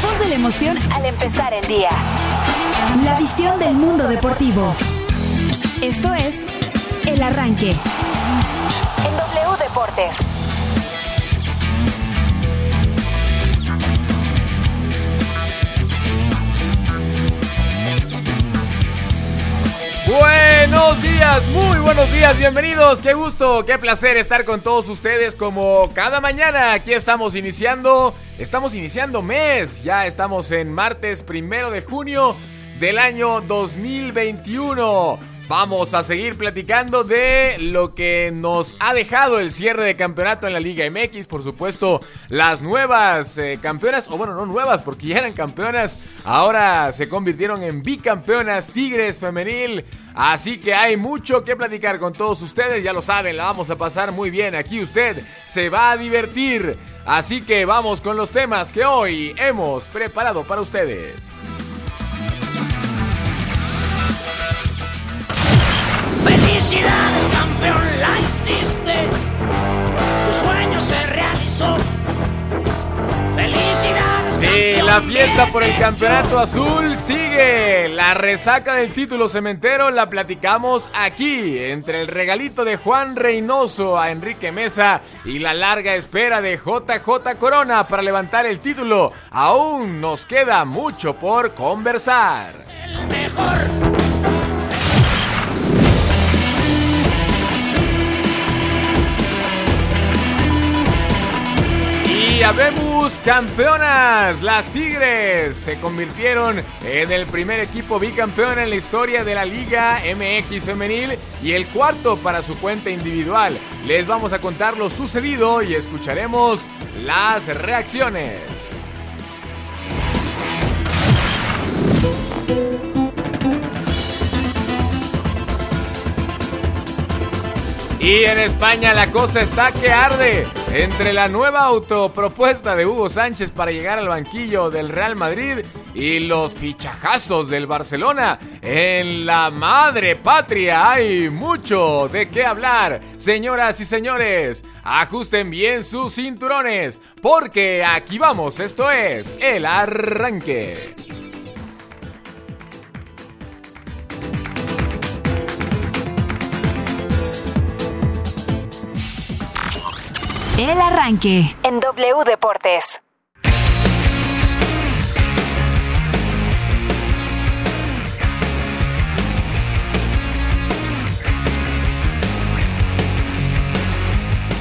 La voz de la emoción al empezar el día. La visión del mundo deportivo. Esto es El Arranque. En W Deportes. Días, muy buenos días, bienvenidos, qué gusto, qué placer estar con todos ustedes como cada mañana. Aquí estamos iniciando, estamos iniciando mes, ya estamos en martes primero de junio del año 2021. Vamos a seguir platicando de lo que nos ha dejado el cierre de campeonato en la Liga MX. Por supuesto, las nuevas eh, campeonas, o bueno, no nuevas, porque ya eran campeonas, ahora se convirtieron en bicampeonas Tigres Femenil. Así que hay mucho que platicar con todos ustedes, ya lo saben, la vamos a pasar muy bien. Aquí usted se va a divertir. Así que vamos con los temas que hoy hemos preparado para ustedes. Felicidades, campeón, la hiciste. Tu sueño se realizó. Felicidades. Sí, la fiesta por el campeonato azul sigue. La resaca del título cementero la platicamos aquí, entre el regalito de Juan Reynoso a Enrique Mesa y la larga espera de JJ Corona para levantar el título. Aún nos queda mucho por conversar. El mejor. Y habemos campeonas, las Tigres se convirtieron en el primer equipo bicampeón en la historia de la Liga MX femenil y el cuarto para su cuenta individual. Les vamos a contar lo sucedido y escucharemos las reacciones. Y en España la cosa está que arde. Entre la nueva autopropuesta de Hugo Sánchez para llegar al banquillo del Real Madrid y los fichajazos del Barcelona, en la madre patria hay mucho de qué hablar. Señoras y señores, ajusten bien sus cinturones, porque aquí vamos, esto es el arranque. El Arranque. En W Deportes.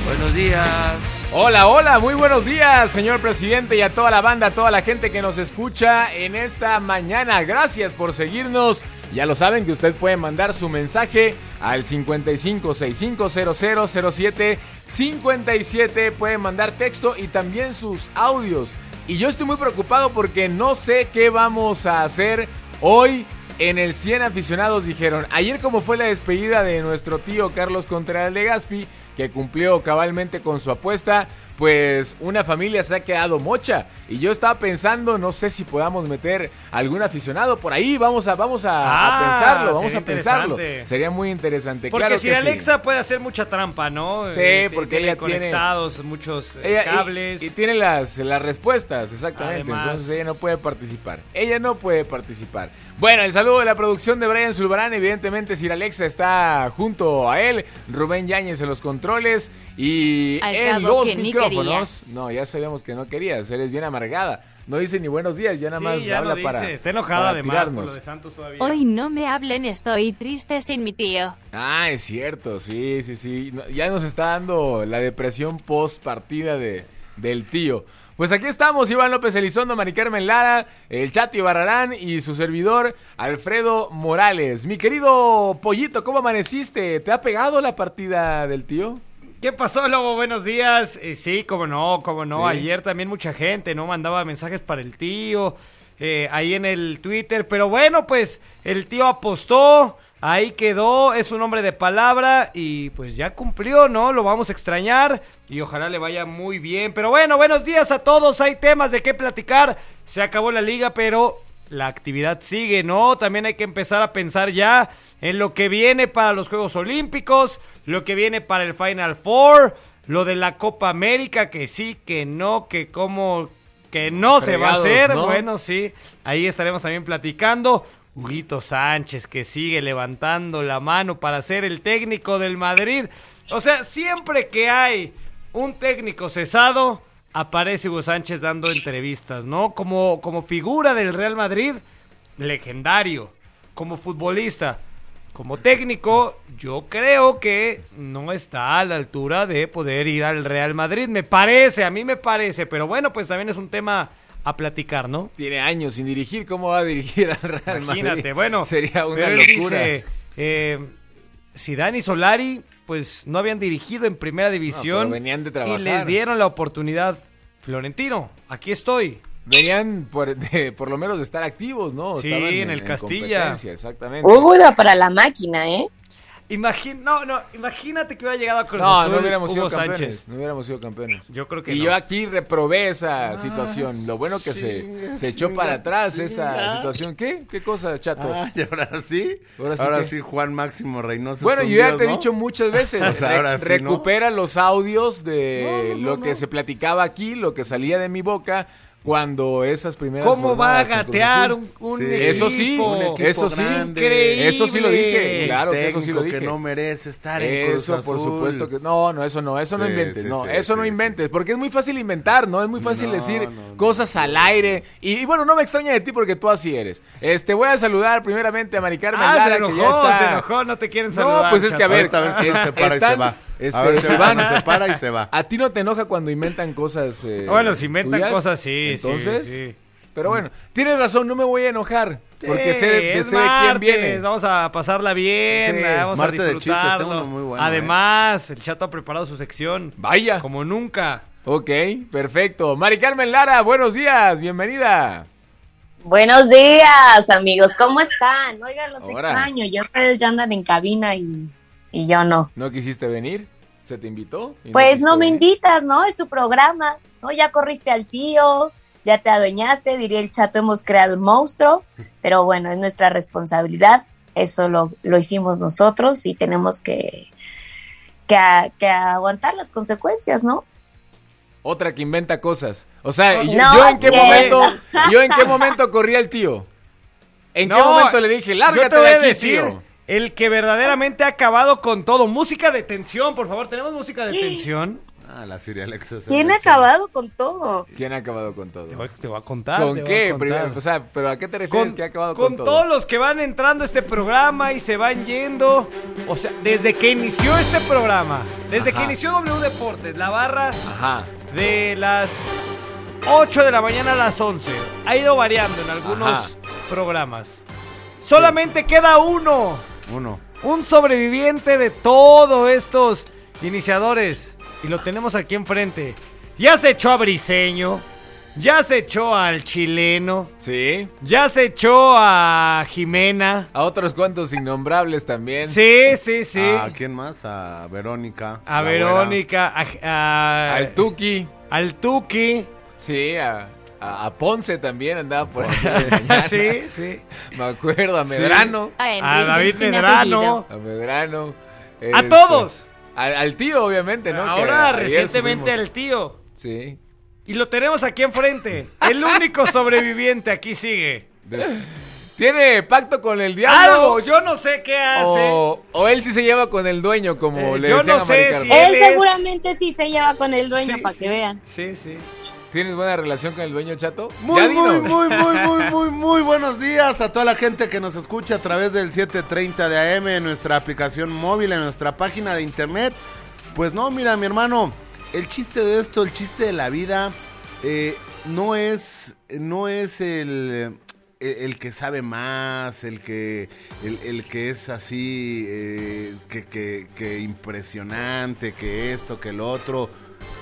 Buenos días. Hola, hola, muy buenos días, señor presidente y a toda la banda, a toda la gente que nos escucha en esta mañana. Gracias por seguirnos. Ya lo saben que usted puede mandar su mensaje al 55650007 57. Puede mandar texto y también sus audios. Y yo estoy muy preocupado porque no sé qué vamos a hacer hoy en el 100 aficionados dijeron, ayer como fue la despedida de nuestro tío Carlos Contreras Legaspi, que cumplió cabalmente con su apuesta, pues una familia se ha quedado mocha. Y yo estaba pensando, no sé si podamos meter algún aficionado por ahí, vamos a, vamos a, a Ah, pensarlo, vamos a sería pensarlo. Sería muy interesante. Porque claro si sí. Alexa puede hacer mucha trampa, ¿no? Sí, Eh, porque tiene ella tiene- conectados muchos eh, Ella- y- cables. Y, tiene las, las respuestas, exactamente. Además. Entonces ella no puede participar. Ella no puede participar. Bueno, el saludo de la producción de Brian Zulbarán. Evidentemente, Sir Alexa está junto a él. Rubén Yáñez en los controles. Y Al en los micrófonos. No, ya sabíamos que no querías. Eres bien amargada. No dice ni buenos días, ya nada Sí, más ya habla no para. está enojada para además por tirarnos. lo de Santos todavía. Hoy no me hablen, estoy triste sin mi tío. Ah, es cierto, sí, sí, sí. Ya nos está dando la depresión post partida de, del tío. Pues aquí estamos, Iván López Elizondo, Mari Carmen Lara, el Chato Barrarán y su servidor Alfredo Morales. Mi querido Pollito, ¿cómo amaneciste? ¿Te ha pegado la partida del tío? ¿Qué pasó, Lobo? Buenos días. Eh, sí, cómo no, cómo no. Sí. Ayer también mucha gente, ¿no? Mandaba mensajes para el tío, eh, ahí en el Twitter. Pero bueno, pues el tío apostó, ahí quedó, es un hombre de palabra y pues ya cumplió, ¿no? Lo vamos a extrañar y ojalá le vaya muy bien. Pero bueno, buenos días a todos. Hay temas de qué platicar. Se acabó la liga, pero la actividad sigue, ¿no? También hay que empezar a pensar ya en lo que viene para los Juegos Olímpicos, lo que viene para el Final Four, lo de la Copa América, que sí, que no, que cómo que no se va a hacer. ¿no? Bueno, sí, ahí estaremos también platicando. Huguito Sánchez que sigue levantando la mano para ser el técnico del Madrid. O sea, siempre que hay un técnico cesado, aparece Hugo Sánchez dando entrevistas, ¿no? Como, como figura del Real Madrid, legendario. Como futbolista, como técnico, yo creo que no está a la altura de poder ir al Real Madrid. Me parece, a mí me parece. Pero bueno, pues también es un tema a platicar, ¿no? Tiene años sin dirigir, ¿cómo va a dirigir al Real Madrid? Imagínate, bueno. Sería una pero él locura. dice, eh, Zidane y Solari, pues no habían dirigido en primera división. pero venían de Y trabajar. les dieron la oportunidad. Florentino, aquí estoy. Venían por, de- por lo menos de estar activos, ¿no? Sí, Estaban en el Castilla. Exactamente. Iba para la máquina, ¿eh? Imagín- no, no, imagínate que hubiera llegado a Cruz No, Azul no hubiéramos Hugo sido campeones. Sánchez. No hubiéramos sido campeones. Yo creo que y no. yo aquí reprobé esa situación. Lo bueno que se, Chinga, se echó chinga, para atrás esa situación. ¿Qué? ¿Qué cosa, chato? Ah, y ahora sí. Ahora Ahora sí Juan Máximo Reynoso. Bueno, yo ya dios, te he ¿no? dicho muchas veces, O sea, re- ahora sí, ¿no? recupera los audios de No, no, lo no, que no. se platicaba aquí, lo que salía de mi boca cuando esas primeras ¿Cómo va a gatear un, un Sí. Eso sí, equipo? un equipo eso sí. Increíble. Eso sí lo dije, claro que eso sí lo dije. que no merece estar en Cruz Eso, por supuesto que no, no, eso no, eso no inventes, sí, no, eso no inventes, porque es muy fácil inventar, ¿no? Es muy fácil No, decir no, cosas al aire. Y, y bueno, no me extraña de ti porque tú así eres. Este, voy a saludar primeramente a Mari Carmen Ah, Lara, se que ya enojó, está- se enojó, no te quieren saludar. No, pues es que a ver, a ver si se para y se va. Este, a ver si Iván, se para y se va. ¿A ti no te enoja cuando inventan cosas? eh, Bueno, si inventan tuyas? cosas, sí, Entonces, sí. pero bueno, tienes razón, no me voy a enojar. Porque Sí, sé, de, es sé de quién viene. Vamos a pasarla bien, Sí, vamos martes a de chistes, disfrutarlo. tengo uno muy bueno, Además, el chato ha preparado su sección Vaya. como nunca. Ok, perfecto. Mari Carmen Lara, buenos días, bienvenida. Buenos días, amigos. ¿Cómo están? Oigan, los Ahora. extraño. Ya ustedes ya andan en cabina y, y yo no. ¿No quisiste venir? ¿Se te invitó? ¿Y Pues no me venir? invitas, ¿no? Es tu programa, ¿no? Ya corriste al tío, ya te adueñaste, diría el chato, hemos creado un monstruo, pero bueno, es nuestra responsabilidad. Eso lo, lo hicimos nosotros y tenemos que, que, a- que aguantar las consecuencias, ¿no? Otra que inventa cosas. O sea, yo, No, yo en qué momento, yo en qué momento corrí al tío. ¿En qué momento le dije, Yo lárgate te voy de a aquí, decir, tío"? El que verdaderamente ha acabado con todo. Música de tensión, por favor. ¿Tenemos música de tensión? Ah, la Siri Alexa. ¿Quién ha acabado con todo? ¿Quién ha acabado con todo? Te voy, te voy a contar. ¿Con te voy qué? a contar. Primero, o sea, ¿pero a qué te refieres con, que ha acabado con con, todo? todos los que van entrando a este programa y se van yendo. O sea, desde que inició este programa, desde Ajá. que inició W Deportes, la barra Ajá. de las 8 de la mañana a las 11. Ha ido variando en algunos Ajá. programas. Solamente queda uno. Uno. Un sobreviviente de todos estos iniciadores. Y lo tenemos aquí enfrente. Ya se echó a Briseño. Ya se echó al chileno. Sí. Ya se echó a Jimena. A otros cuantos innombrables también. Sí, sí, sí. ¿A quién más? A Verónica. A Verónica, a, a- Al Tuki. al Tuki. Sí, a, a- a Ponce también andaba por ahí. sí, sí. Me acuerdo, a Medrano. A, A Enrique David Medrano. A Medrano. A este, todos. Al, al tío, obviamente, ¿no? Ahora recientemente al tío. Sí. Y lo tenemos aquí enfrente. El único sobreviviente aquí sigue. De- ¿Tiene pacto con el diablo? Algo, yo no sé qué hace. O, o él sí se lleva con el dueño, como Eh, le yo decían no sé si- Él Él es- seguramente sí se lleva con el dueño Sí, para sí. que vean. Sí, sí. ¿Tienes buena relación con el dueño, chato? Muy, Ya muy, dinos. muy, muy, muy, muy, muy buenos días a toda la gente que nos escucha a través del 730 de AM, en nuestra aplicación móvil, en nuestra página de internet. Pues no, mira, mi hermano, el chiste de esto, el chiste de la vida, eh, no es, no es el, el, el que sabe más, el que, el, el que es así, eh, que, que, que impresionante, que esto, que lo otro.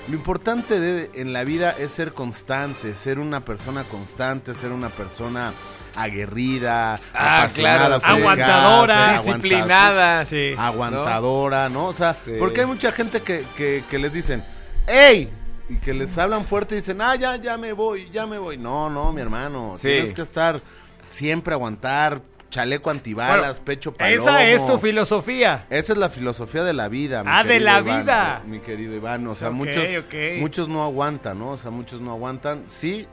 Lo importante de- en la vida es ser constante, ser una persona constante, ser una persona aguerrida, Ah, apasionada claro, Aguantadora, Disciplinada. Sí. aguantadora, ¿no? O sea, Sí. porque hay mucha gente que, que, que les dicen, ¡Ey! Y que les hablan fuerte y dicen, ah, ya, ya me voy, ya me voy. No, no, mi hermano. Sí. Tienes que estar siempre aguantar, chaleco antibalas, Bueno, pecho palomo. Esa es tu filosofía. Esa es la filosofía de la vida. mi Ah, de querido la Iván, vida. Mi querido Iván, o sea, muchos, muchos no aguantan, ¿no? O sea, muchos no aguantan. Sí,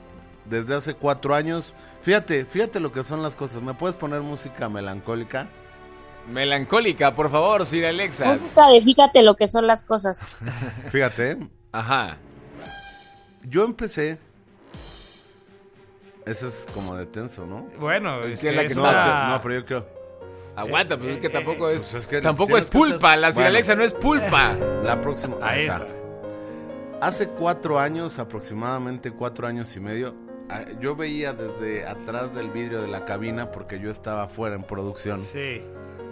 desde hace cuatro años. Fíjate, fíjate lo que son las cosas. ¿Me puedes poner música melancólica? Melancólica, por favor, Sir Alexa. Música de fíjate lo que son las cosas. Fíjate. Ajá. yo empecé. Ese es como de tenso, ¿no? Bueno, es es que la que No, está- no, pero yo creo. Aguanta, pues es que eh, tampoco es. pues es que tampoco es que pulpa. hacer- La Sir Bueno. Alexa no es pulpa. La próxima. Ahí está. Hace cuatro años, aproximadamente cuatro años y medio, ah, yo veía desde atrás del vidrio de la cabina, porque yo estaba fuera en producción. Sí.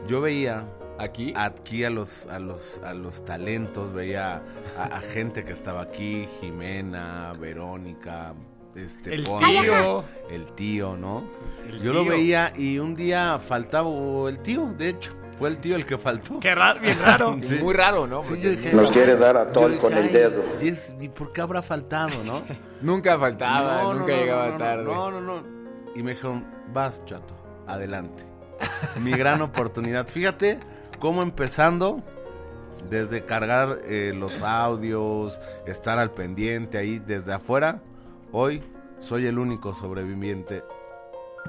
Yo veía Aquí. aquí a los, a los, a los talentos, veía a, a gente que estaba aquí, Jimena, Verónica, este El tío. el tío, ¿no? El yo lo veía y un día faltaba el tío, de hecho, fue el tío el que faltó. Qué raro, bien raro. Sí. Muy raro, ¿no? Sí, dije, Nos quiere dar a dije, con el "Ay, dedo". ¿y, es- ¿y por qué habrá faltado, no? Nunca faltaba, No, nunca no, llegaba no, tarde. No, no, no. Y me dijeron, vas, chato, adelante. Mi gran oportunidad. Fíjate cómo empezando desde cargar eh, los audios, estar al pendiente ahí desde afuera, hoy soy el único sobreviviente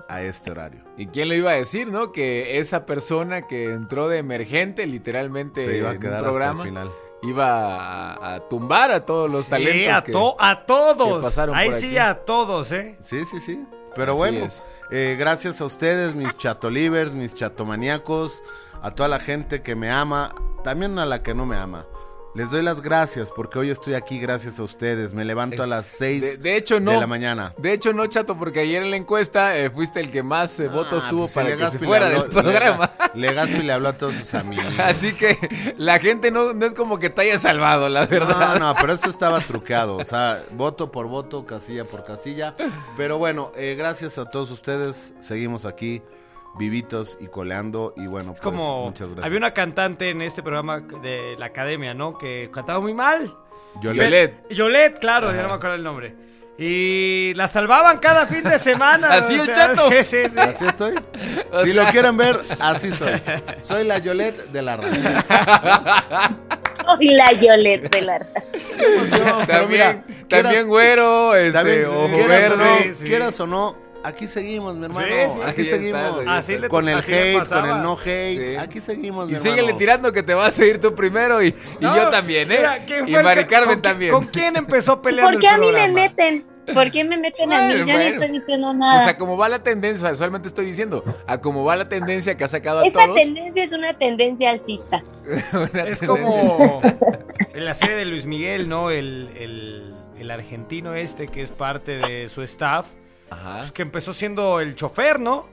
a este horario. ¿Y quién lo iba a decir, no? Que esa persona que entró de emergente, literalmente, Se iba a en quedar un programa, hasta el final. iba a, a tumbar a todos los Sí, talentos. a, que- to- a todos. que pasaron Ahí por sí, aquí. a todos, ¿eh? Sí, sí, sí. Pero Así bueno, eh, gracias a ustedes, mis chatolivers, mis chatomaníacos, a toda la gente que me ama, también a la que no me ama. Les doy las gracias porque hoy estoy aquí gracias a ustedes. Me levanto a las 6 De, de hecho, no. de la mañana. De hecho, no, chato, porque ayer en la encuesta eh, fuiste el que más eh, votos Ah, tuvo pues, para que Legazpi se le fuera habló- del programa. Lega- Legazpi le habló a todos sus amigos. Así que la gente no, no es como que te haya salvado, la verdad. No, no, pero eso estaba truqueado. O sea, voto por voto, casilla por casilla. Pero bueno, eh, gracias a todos ustedes. Seguimos aquí, vivitos y coleando. Y bueno, Es pues, como. muchas gracias. Había una cantante en este programa de la academia, ¿no? Que cantaba muy mal. Yolette. Yolette, claro, ya no me acuerdo el nombre. Y la salvaban cada fin de semana. Así el sea, chato. sí, sí, sí. Así estoy. O si sea- lo quieren ver, así soy. Soy la Yolette de la radio. Soy la Yolette de la Pero También, mira, también quieras- güero, este, también, ojo quieras, verde. o no, Sí, sí. quieras o no, aquí seguimos, mi hermano. Sí, sí, aquí seguimos. Así le- con el así hate, con el no hate. Sí. Aquí seguimos, mi Y hermano. síguele tirando que te vas a ir tú primero y, y No, yo también, ¿eh? mira, ¿quién y Mari Carmen con también. ¿Con quién empezó peleando ¿Por qué el a mí me meten? ¿Por qué me meten a mí? Bueno, Yo no estoy diciendo O nada. sea, como va la tendencia, solamente estoy diciendo, a como va la tendencia que ha sacado a Esta todos. tendencia es una tendencia alcista. una Es tendencia. como en la serie de Luis Miguel, ¿no? El, el, el argentino este que es parte de su staff, Ajá. pues, que empezó siendo el chofer, ¿no?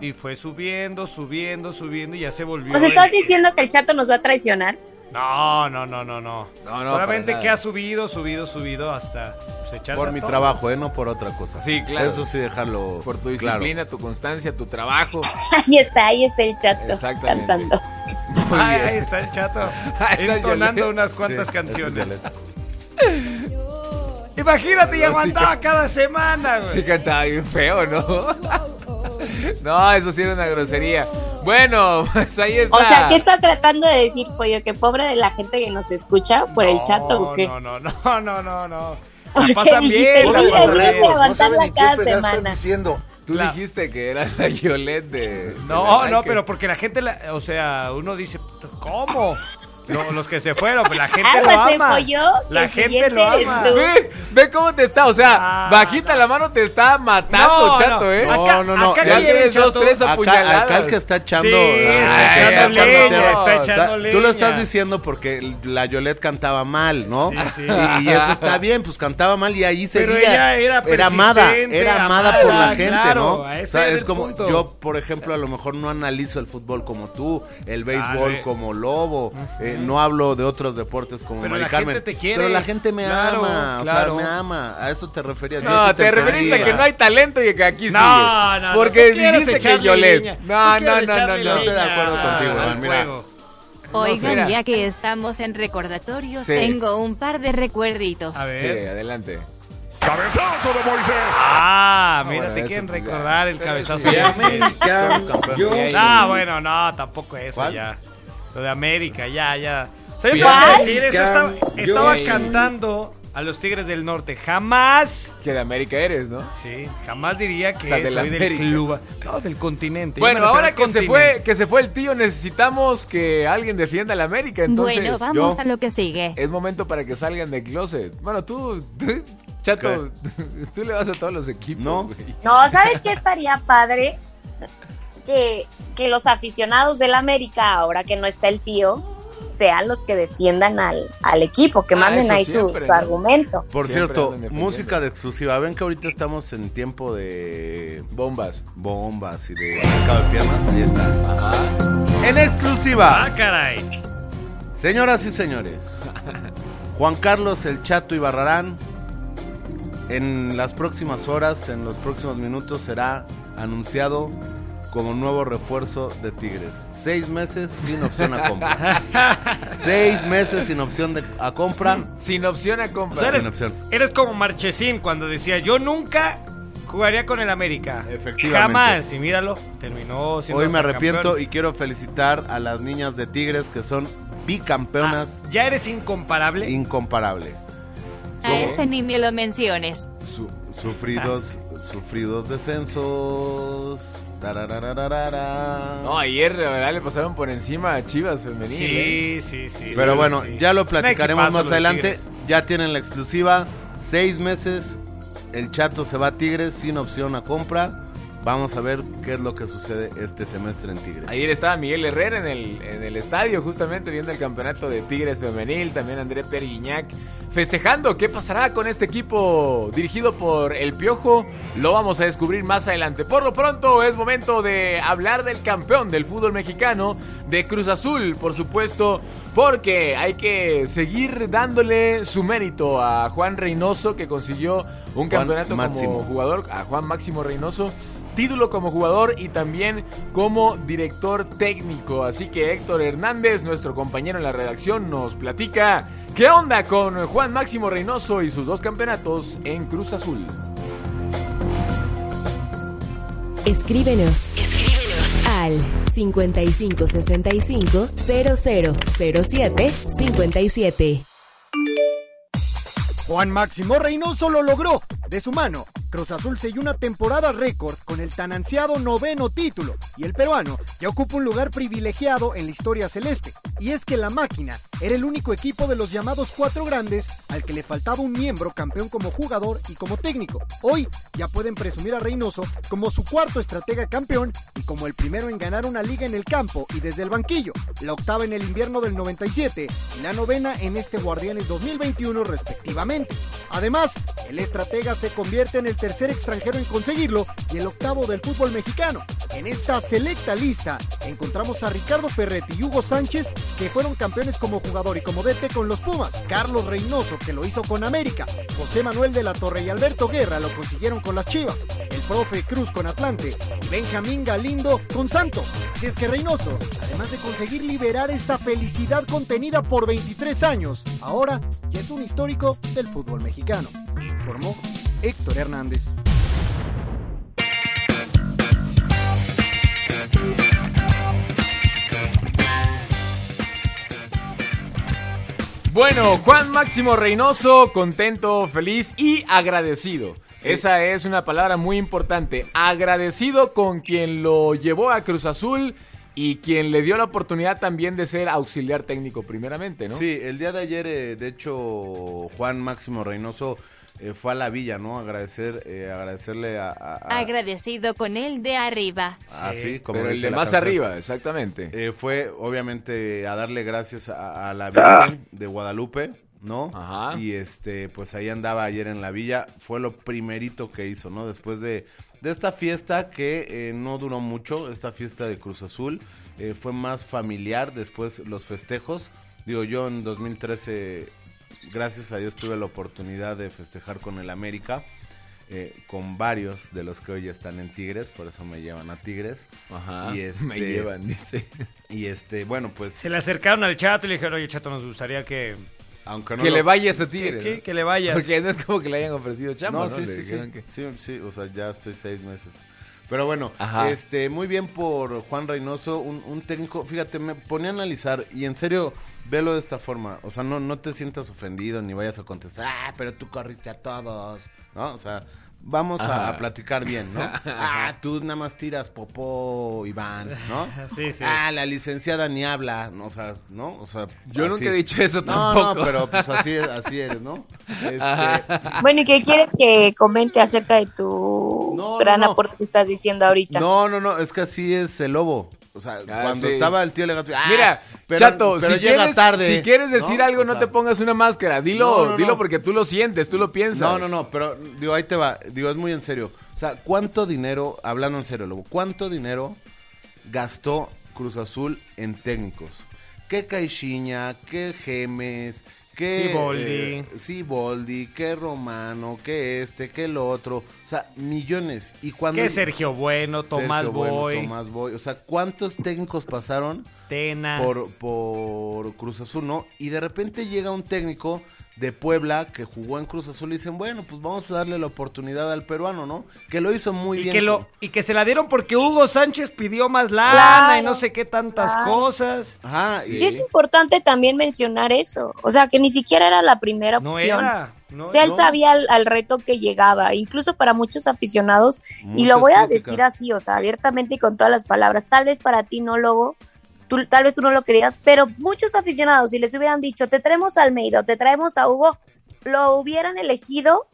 Y fue subiendo, subiendo, subiendo y ya se volvió. ¿Nos el- estás diciendo que el chato nos va a traicionar? No, no, no, no, no. No, no, Solamente que ha subido, subido, subido hasta pues, echarse Por a mi todos. trabajo, ¿eh? No por otra cosa. Sí, claro. Eso sí, dejarlo Por tu claro. disciplina, tu constancia, tu trabajo. Ahí está, ahí está el chato Exactamente. cantando. Ay, ahí está el chato. Entonando unas cuantas Sí, canciones. Imagínate, y No, sí, aguantaba cada semana, güey. Sí cantaba bien feo, ¿no? No, eso sí era una grosería. Bueno, pues ahí está. O sea, ¿qué estás tratando de decir, pollo? ¿Que pobre de la gente que nos escucha por el chato o qué? No, no, no, no, no, no. ¿Por La qué pasan dijiste, bien, la "Mira, pasan debe bien". de aguantarla cada semana? diciendo. Tú La- dijiste que era la Yolette de. de No, la no, Nike. pero porque la gente, la- o sea, uno dice, ¿cómo? Lo- los que se fueron, pero la gente lo Aguas, ama. pollo, que La gente lo ama. Ve, ve cómo te está, o sea, Ah, bajita no. la mano te está matando, No, chato, no. ¿eh? Acá- No, no, no. acá Ya tienes dos, tres apuñaladas. acá el que está echando. Sí, ah, está que echando echando leña, tierra. está O sea, echando Tú lo estás diciendo porque la Yolette cantaba mal, ¿no? Sí, sí. Y, y eso está bien, pues cantaba mal y ahí Pero seguía. ella era amada, persistente, era amada por la amada, gente, claro, ¿no? O sea, era es como punto. yo, por ejemplo, a lo mejor no analizo el fútbol como tú, el béisbol como Lobo, eh, no hablo de otros deportes como Pero Mari la Carmen. gente te quiere. Pero la gente me Claro, ama, claro. o sea, me ama. A eso te referías. No, sí te referiste a que no hay talento y que aquí No, sigue. no, no, Porque quieres dijiste que Yolette. No, no, no, no, echarle no. estoy de acuerdo contigo, Iván, mira. Oigan, mira. ya que estamos en recordatorios, Sí. tengo un par de recuerditos. A ver. Sí, adelante. Ah, mira, bueno, te eso quieren pues ya. recordar el cabezazo. de campeones. Ah, bueno, no, tampoco eso ¿Cuál? ya. Lo de América, ya, ya. O sea, yo ¿Cuál? tengo que decir, eso estaba, estaba Yo- cantando a los Tigres del Norte. Jamás, Que de América eres, ¿no? sí, jamás diría que O sea, de soy del América. club. No, del continente. Bueno, ahora que se fue, que se fue el tío, necesitamos que alguien defienda a la América. Entonces, bueno, vamos yo- a lo que sigue. es momento para que salgan de closet. Bueno, tú, tú, Chato, tú le vas a todos los equipos. No. güey. No, ¿sabes qué estaría padre? Que, que los aficionados del América, ahora que no está el tío, sean los que defiendan al, al equipo, que Ah, manden ahí su, siempre, su ¿no? argumento. Por Siempre cierto, música de exclusiva. Ven que ahorita estamos en tiempo de Bombas. bombas y de mercado de piernas. Ahí está. Ajá. En exclusiva. Ah, caray. Señoras y señores, Juan Carlos El Chato Ibarrarán en las próximas horas, en los próximos minutos será anunciado como nuevo refuerzo de Tigres. Seis meses sin opción a compra. Seis meses sin opción de, a compra. Sin opción a O compra. sea, eres, Sin opción. eres como Marchesín cuando decía, yo nunca jugaría con el América. Efectivamente. Jamás. Y míralo, terminó siendo Hoy me arrepiento campeón. y quiero felicitar a las niñas de Tigres que son bicampeonas Ah, ya eres incomparable. incomparable. A ese ni me lo menciones. Su- sufridos, sufridos descensos. No, ayer la verdad le pasaron por encima a Chivas femenil. ¿eh? Sí, sí, sí. Pero sí. bueno, ya lo platicaremos más adelante. Tigres. Ya tienen la exclusiva. Seis meses. El chato se va a Tigres sin opción a compra. Vamos a ver qué es lo que sucede este semestre en Tigres. Ayer estaba Miguel Herrera en el, en el estadio, justamente viendo el campeonato de Tigres Femenil. También André Perguiñac festejando. ¿Qué pasará con este equipo dirigido por El Piojo? Lo vamos a descubrir más adelante. Por lo pronto, es momento de hablar del campeón del fútbol mexicano, de Cruz Azul, por supuesto. Porque hay que seguir dándole su mérito a Juan Reynoso, que consiguió un Juan campeonato Máximo. como jugador, a Juan Máximo Reynoso título como jugador y también como director técnico. Así que Héctor Hernández, nuestro compañero en la redacción, nos platica qué onda con Juan Máximo Reynoso y sus dos campeonatos en Cruz Azul. Escríbenos. Al 5565 0007 57. Juan Máximo Reynoso lo logró. De su mano, Cruz Azul selló una temporada récord con el tan ansiado noveno título y el peruano ya ocupa un lugar privilegiado en la historia celeste. Y es que la máquina era el único equipo de los llamados cuatro grandes al que le faltaba un miembro campeón como jugador y como técnico. Hoy ya pueden presumir a Reynoso como su cuarto estratega campeón y como el primero en ganar una liga en el campo y desde el banquillo, la octava en el invierno del 97 y la novena en este Guardianes 2021 respectivamente. Además, el estratega se convierte en el tercer extranjero en conseguirlo y el octavo del fútbol mexicano. En esta selecta lista encontramos a Ricardo Ferretti y Hugo Sánchez que fueron campeones como jugador y como DT con los Pumas, Carlos Reynoso que lo hizo con América, José Manuel de la Torre y Alberto Guerra lo consiguieron con las Chivas, el profe Cruz con Atlante y Benjamín Galindo con Santos. Si es que Reynoso, además de conseguir liberar esa felicidad contenida por 23 años, ahora ya es un histórico del fútbol mexicano, informó Héctor Hernández. Bueno, Juan Máximo Reynoso, contento, feliz y agradecido. Esa es una palabra muy importante. Agradecido con quien lo llevó a Cruz Azul y quien le dio la oportunidad también de ser auxiliar técnico primeramente, ¿no? Sí, el día de ayer, eh, de hecho, Juan Máximo Reynoso eh, fue a la villa, ¿no? Agradecer, eh, agradecerle a... a- a- Agradecido con él de arriba. así, como Pero el de más canción. arriba, exactamente. Eh, fue, obviamente, a darle gracias a, a la Virgen de Guadalupe, ¿no? Ajá. Y, este, pues ahí andaba ayer en la villa. Fue lo primerito que hizo, ¿no? Después de, de esta fiesta que eh, no duró mucho, esta fiesta de Cruz Azul, eh, fue más familiar después los festejos. Digo, yo en 2013 gracias a Dios tuve la oportunidad de festejar con el América, eh, con varios de los que hoy están en Tigres, por eso me llevan a Tigres. Ajá. Y este, Me llevan, dice. Y este, bueno, pues, Se le acercaron al chato y le dijeron, oye, chato, nos gustaría que... aunque no que lo- le vayas a Tigres. Sí, ¿no? que le vayas. Porque no es como que le hayan ofrecido chamba, No, ¿no? sí, Le sí, que- sí, sí, o sea, ya estoy seis meses. Pero bueno, Ajá. este, muy bien por Juan Reynoso, un, un técnico, fíjate, me ponía a analizar y en serio, velo de esta forma. O sea, no, no te sientas ofendido ni vayas a contestar, ah, pero tú corriste a todos, ¿no? O sea, vamos a, platicar bien, ¿no? ah, tú nada más tiras popó, Iván, ¿no? Sí, sí. Ah, la licenciada ni habla, ¿no? o sea, ¿no? O sea, Yo así. nunca he dicho eso No, tampoco. no, pero pues así, es- así eres, ¿no? Este, Bueno, ¿y qué quieres que comente acerca de tu No, gran no, no. aporte que estás diciendo ahorita? No, no, no, es que así es el lobo. O sea, Ah, cuando sí. estaba el tío Legato, ah, Mira, pero, Chato, pero si, llega quieres, tarde. si quieres decir algo, O no te pongas una máscara. Dilo, No, no, dilo porque tú lo sientes, tú lo piensas. No, no, no, pero digo, ahí te va. Digo, es muy en serio. O sea, ¿cuánto dinero, hablando en serio, Lobo, cuánto dinero gastó Cruz Azul en técnicos? ¿Qué Caixinha? ¿Qué Gemes? ¿Qué Siboldi. eh, Siboldi? ¿Qué Romano? ¿Qué este? ¿Qué el otro? O sea, millones. Y cuando Que Sergio Bueno, Tomás Sergio Bueno, Boy, Tomás Boy. O sea, ¿cuántos técnicos pasaron Tena. por, por Cruz Azul, ¿no? Y de repente llega un técnico de Puebla que jugó en Cruz Azul y dicen, bueno, pues vamos a darle la oportunidad al peruano, ¿no? Que lo hizo muy y bien. que lo y que se la dieron porque Hugo Sánchez pidió más lana Claro, y no sé qué tantas claro. cosas. Ajá, Sí. y Y es importante también mencionar eso. O sea, que ni siquiera era la primera No opción. era. No, O sea, él no. sabía al, al reto que llegaba, incluso para muchos aficionados, y lo voy a críticas. decir así, o sea, abiertamente y con todas las palabras, tal vez para ti no, Lobo, tú, tal vez tú no lo querías, pero muchos aficionados, si les hubieran dicho, te traemos a Almeida o te traemos a Hugo, lo hubieran elegido,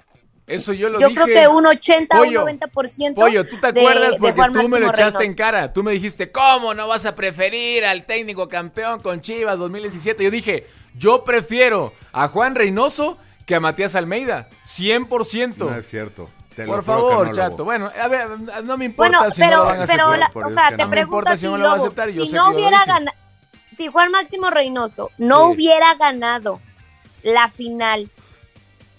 Eso yo lo yo dije. creo que un 80 o un Pollo, 90%. Pollo, ¿tú te de- acuerdas? de Porque Juan tú me lo echaste en cara. Tú me dijiste, ¿cómo no vas a preferir al técnico campeón con Chivas 2017? Yo dije, yo prefiero a Juan Reynoso que a Matías Almeida. 100%. no es cierto. Te Por favor, no. Chato. Bueno, a ver, no me importa Bueno, si no pero, lo van a pero aceptar. la- o sea, te no. No preguntas si si, no Lobo, si no hubiera ganado, si Juan Máximo Reynoso no Sí. hubiera ganado la final,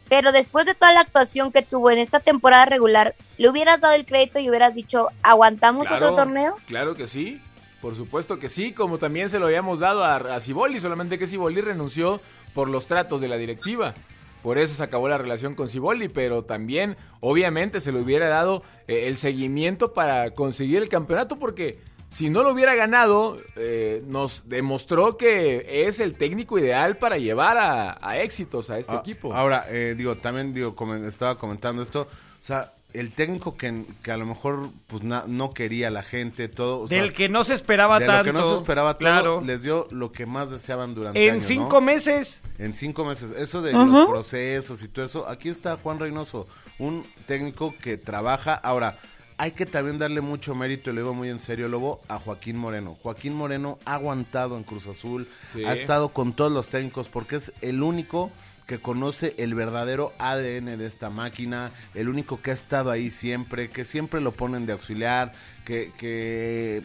pero después de toda la actuación que tuvo en esta temporada regular, le hubieras dado el crédito y hubieras dicho, ¿aguantamos Claro, otro torneo? Claro que sí. Por supuesto que sí, como también se lo habíamos dado a, a Ciboldi, solamente que Ciboldi renunció por los tratos de la directiva. Por eso se acabó la relación con Ciboldi, pero también, obviamente, se le hubiera dado eh, el seguimiento para conseguir el campeonato, porque si no lo hubiera ganado, eh, nos demostró que es el técnico ideal para llevar a, a éxitos a este Ah, equipo. Ahora, eh, digo, también digo, comen- estaba comentando esto, o sea, el técnico que, que a lo mejor pues na- no quería la gente, todo, o sea, Del que no se esperaba de tanto. lo que no se esperaba todo, claro. les dio lo que más deseaban durante En años, cinco ¿no? meses. En cinco meses. Eso de los procesos y todo eso. Aquí está Juan Reynoso, un técnico que trabaja. Ahora, hay que también darle mucho mérito, y lo digo muy en serio, Lobo, a Joaquín Moreno. Joaquín Moreno ha aguantado en Cruz Azul, Sí. ha estado con todos los técnicos porque es el único que conoce el verdadero ADN de esta máquina, el único que ha estado ahí siempre, que siempre lo ponen de auxiliar, que, que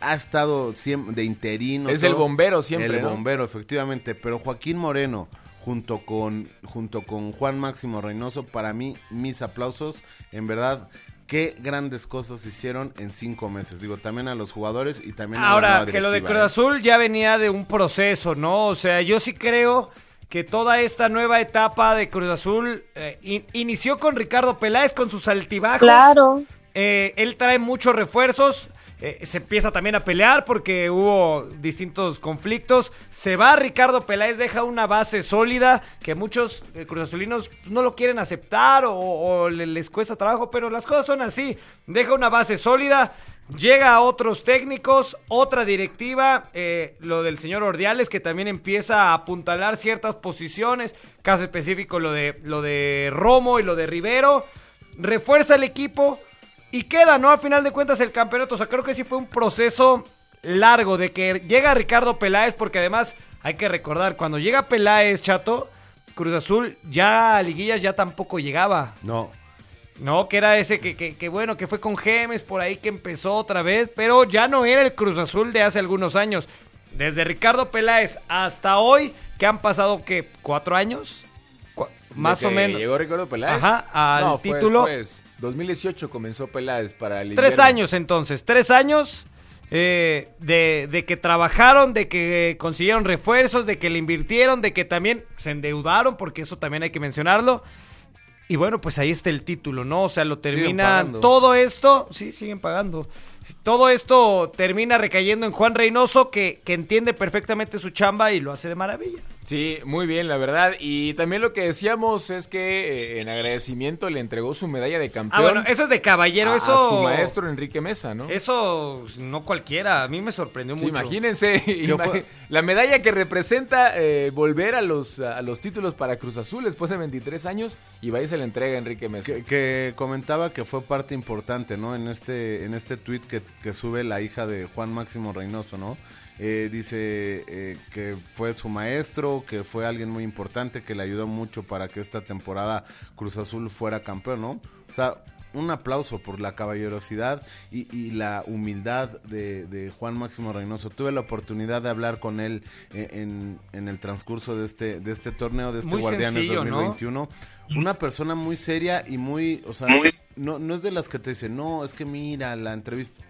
ha estado siempre de interino. Es el bombero siempre, El ¿no? bombero, efectivamente. Pero Joaquín Moreno, junto con, junto con Juan Máximo Reynoso, para mí, mis aplausos. En verdad, qué grandes cosas hicieron en cinco meses. Digo, también a los jugadores y también a la Ahora, que lo de Cruz ¿eh? Azul ya venía de un proceso, ¿no? O sea, yo sí creo que toda esta nueva etapa de Cruz Azul eh, in- inició con Ricardo Peláez, con sus altibajos. Claro. Eh, él trae muchos refuerzos. eh, se empieza también a pelear porque hubo distintos conflictos. Se va Ricardo Peláez, deja una base sólida que muchos eh, cruzazulinos pues, no lo quieren aceptar o, o le- les cuesta trabajo, pero las cosas son así. Deja una base sólida. Llega a otros técnicos, otra directiva, eh, lo del señor Ordiales, que también empieza a apuntalar ciertas posiciones, caso específico lo de, lo de Romo y lo de Rivero, refuerza el equipo y queda, ¿no? Al final de cuentas el campeonato, o sea, creo que sí fue un proceso largo de que llega Ricardo Peláez, porque además hay que recordar, cuando llega Peláez, chato, Cruz Azul ya a liguillas ya tampoco llegaba. No, No, que era ese que, que, que bueno, que fue con Gemes por ahí que empezó otra vez, pero ya no era el Cruz Azul de hace algunos años. Desde Ricardo Peláez hasta hoy, que han pasado, ¿qué? ¿Cuatro años? Cu- Más o que menos. Llegó Ricardo Peláez. Ajá, al No, título. después. 2018 comenzó Peláez para el Tres invierno. años entonces, tres años eh, de, de que trabajaron, de que consiguieron refuerzos, de que le invirtieron, de que también se endeudaron, porque eso también hay que mencionarlo. Y bueno, pues ahí está el título, ¿no? O sea, lo terminan pagando. todo esto, sí, siguen pagando. todo esto termina recayendo en Juan Reynoso, que, que entiende perfectamente su chamba y lo hace de maravilla. Sí, muy bien, la verdad. Y también lo que decíamos es que eh, en agradecimiento le entregó su medalla de campeón. Ah, bueno, eso es de caballero, a- eso... a su maestro Enrique Mesa, ¿no? Eso no cualquiera, a mí me sorprendió Sí, mucho. imagínense, la medalla que representa eh, volver a los, a los títulos para Cruz Azul después de 23 años y va y se le entrega a Enrique Mesa. Que, que comentaba que fue parte importante, ¿no? En este, en este tweet que, que sube la hija de Juan Máximo Reynoso, ¿no? Eh, dice eh, que fue su maestro, que fue alguien muy importante, que le ayudó mucho para que esta temporada Cruz Azul fuera campeón, ¿no? O sea, un aplauso por la caballerosidad y, y la humildad de, de Juan Máximo Reynoso. Tuve la oportunidad de hablar con él eh, en, en el transcurso de este, de este torneo, de este Muy Guardianes sencillo, ¿no? 2021. Una persona muy seria y muy, o sea, no, no es de las que te dicen, no, es que mira la entrevista.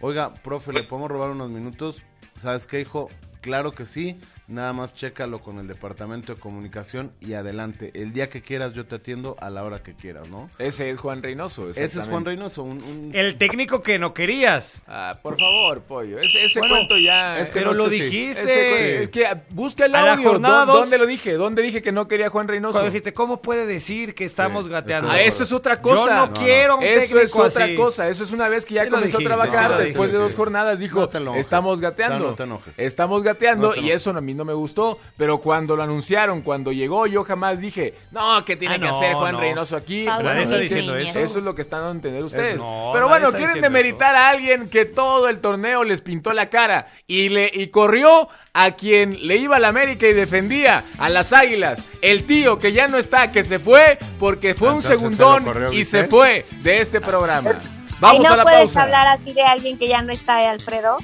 Oiga, profe, ¿le podemos robar unos minutos? ¿Sabes qué, hijo? Claro que sí. Nada más chécalo con el departamento de comunicación y adelante. El día que quieras yo te atiendo a la hora que quieras, ¿no? Ese es Juan Reynoso. Ese es Juan. Reynoso. Un, un- El técnico que no querías. Ah, por favor, pollo. Ese, ese Bueno, cuento ya. es que Pero no, lo sí. dijiste. ese es que busca el A la audio. jornada ¿Dó- dos- ¿Dónde lo dije? ¿Dónde dije que no quería Juan Reynoso? Cuando dijiste, ¿cómo puede decir que estamos Sí, gateando? Ah, eso es otra cosa. Yo no, no. quiero un Eso técnico es otra así. cosa, eso es una vez que ya Sí comenzó dijiste, a trabajar después de dos sí. jornadas, dijo, No te enojes, estamos o sea, gateando, no te enojes. estamos gateando No te y eso a mí no me gustó, pero cuando lo anunciaron, cuando llegó, yo jamás dije, no, ¿qué tiene Ah, que no, hacer Juan no. Reynoso aquí? Pausa, Nadie está mis diciendo niñas. eso. Eso es lo que están dando a entender ustedes. No, Pero bueno, quieren demeritar a alguien que todo el torneo les pintó la cara y le y corrió a quien le iba a la América y defendía a las Águilas. El tío que ya no está, que se fue porque fue un Entonces, ¿se lo segundón corrió, y se fue de este programa. Ay, Vamos no a la puedes pausa. hablar así de alguien que ya no está, ¿eh, Alfredo.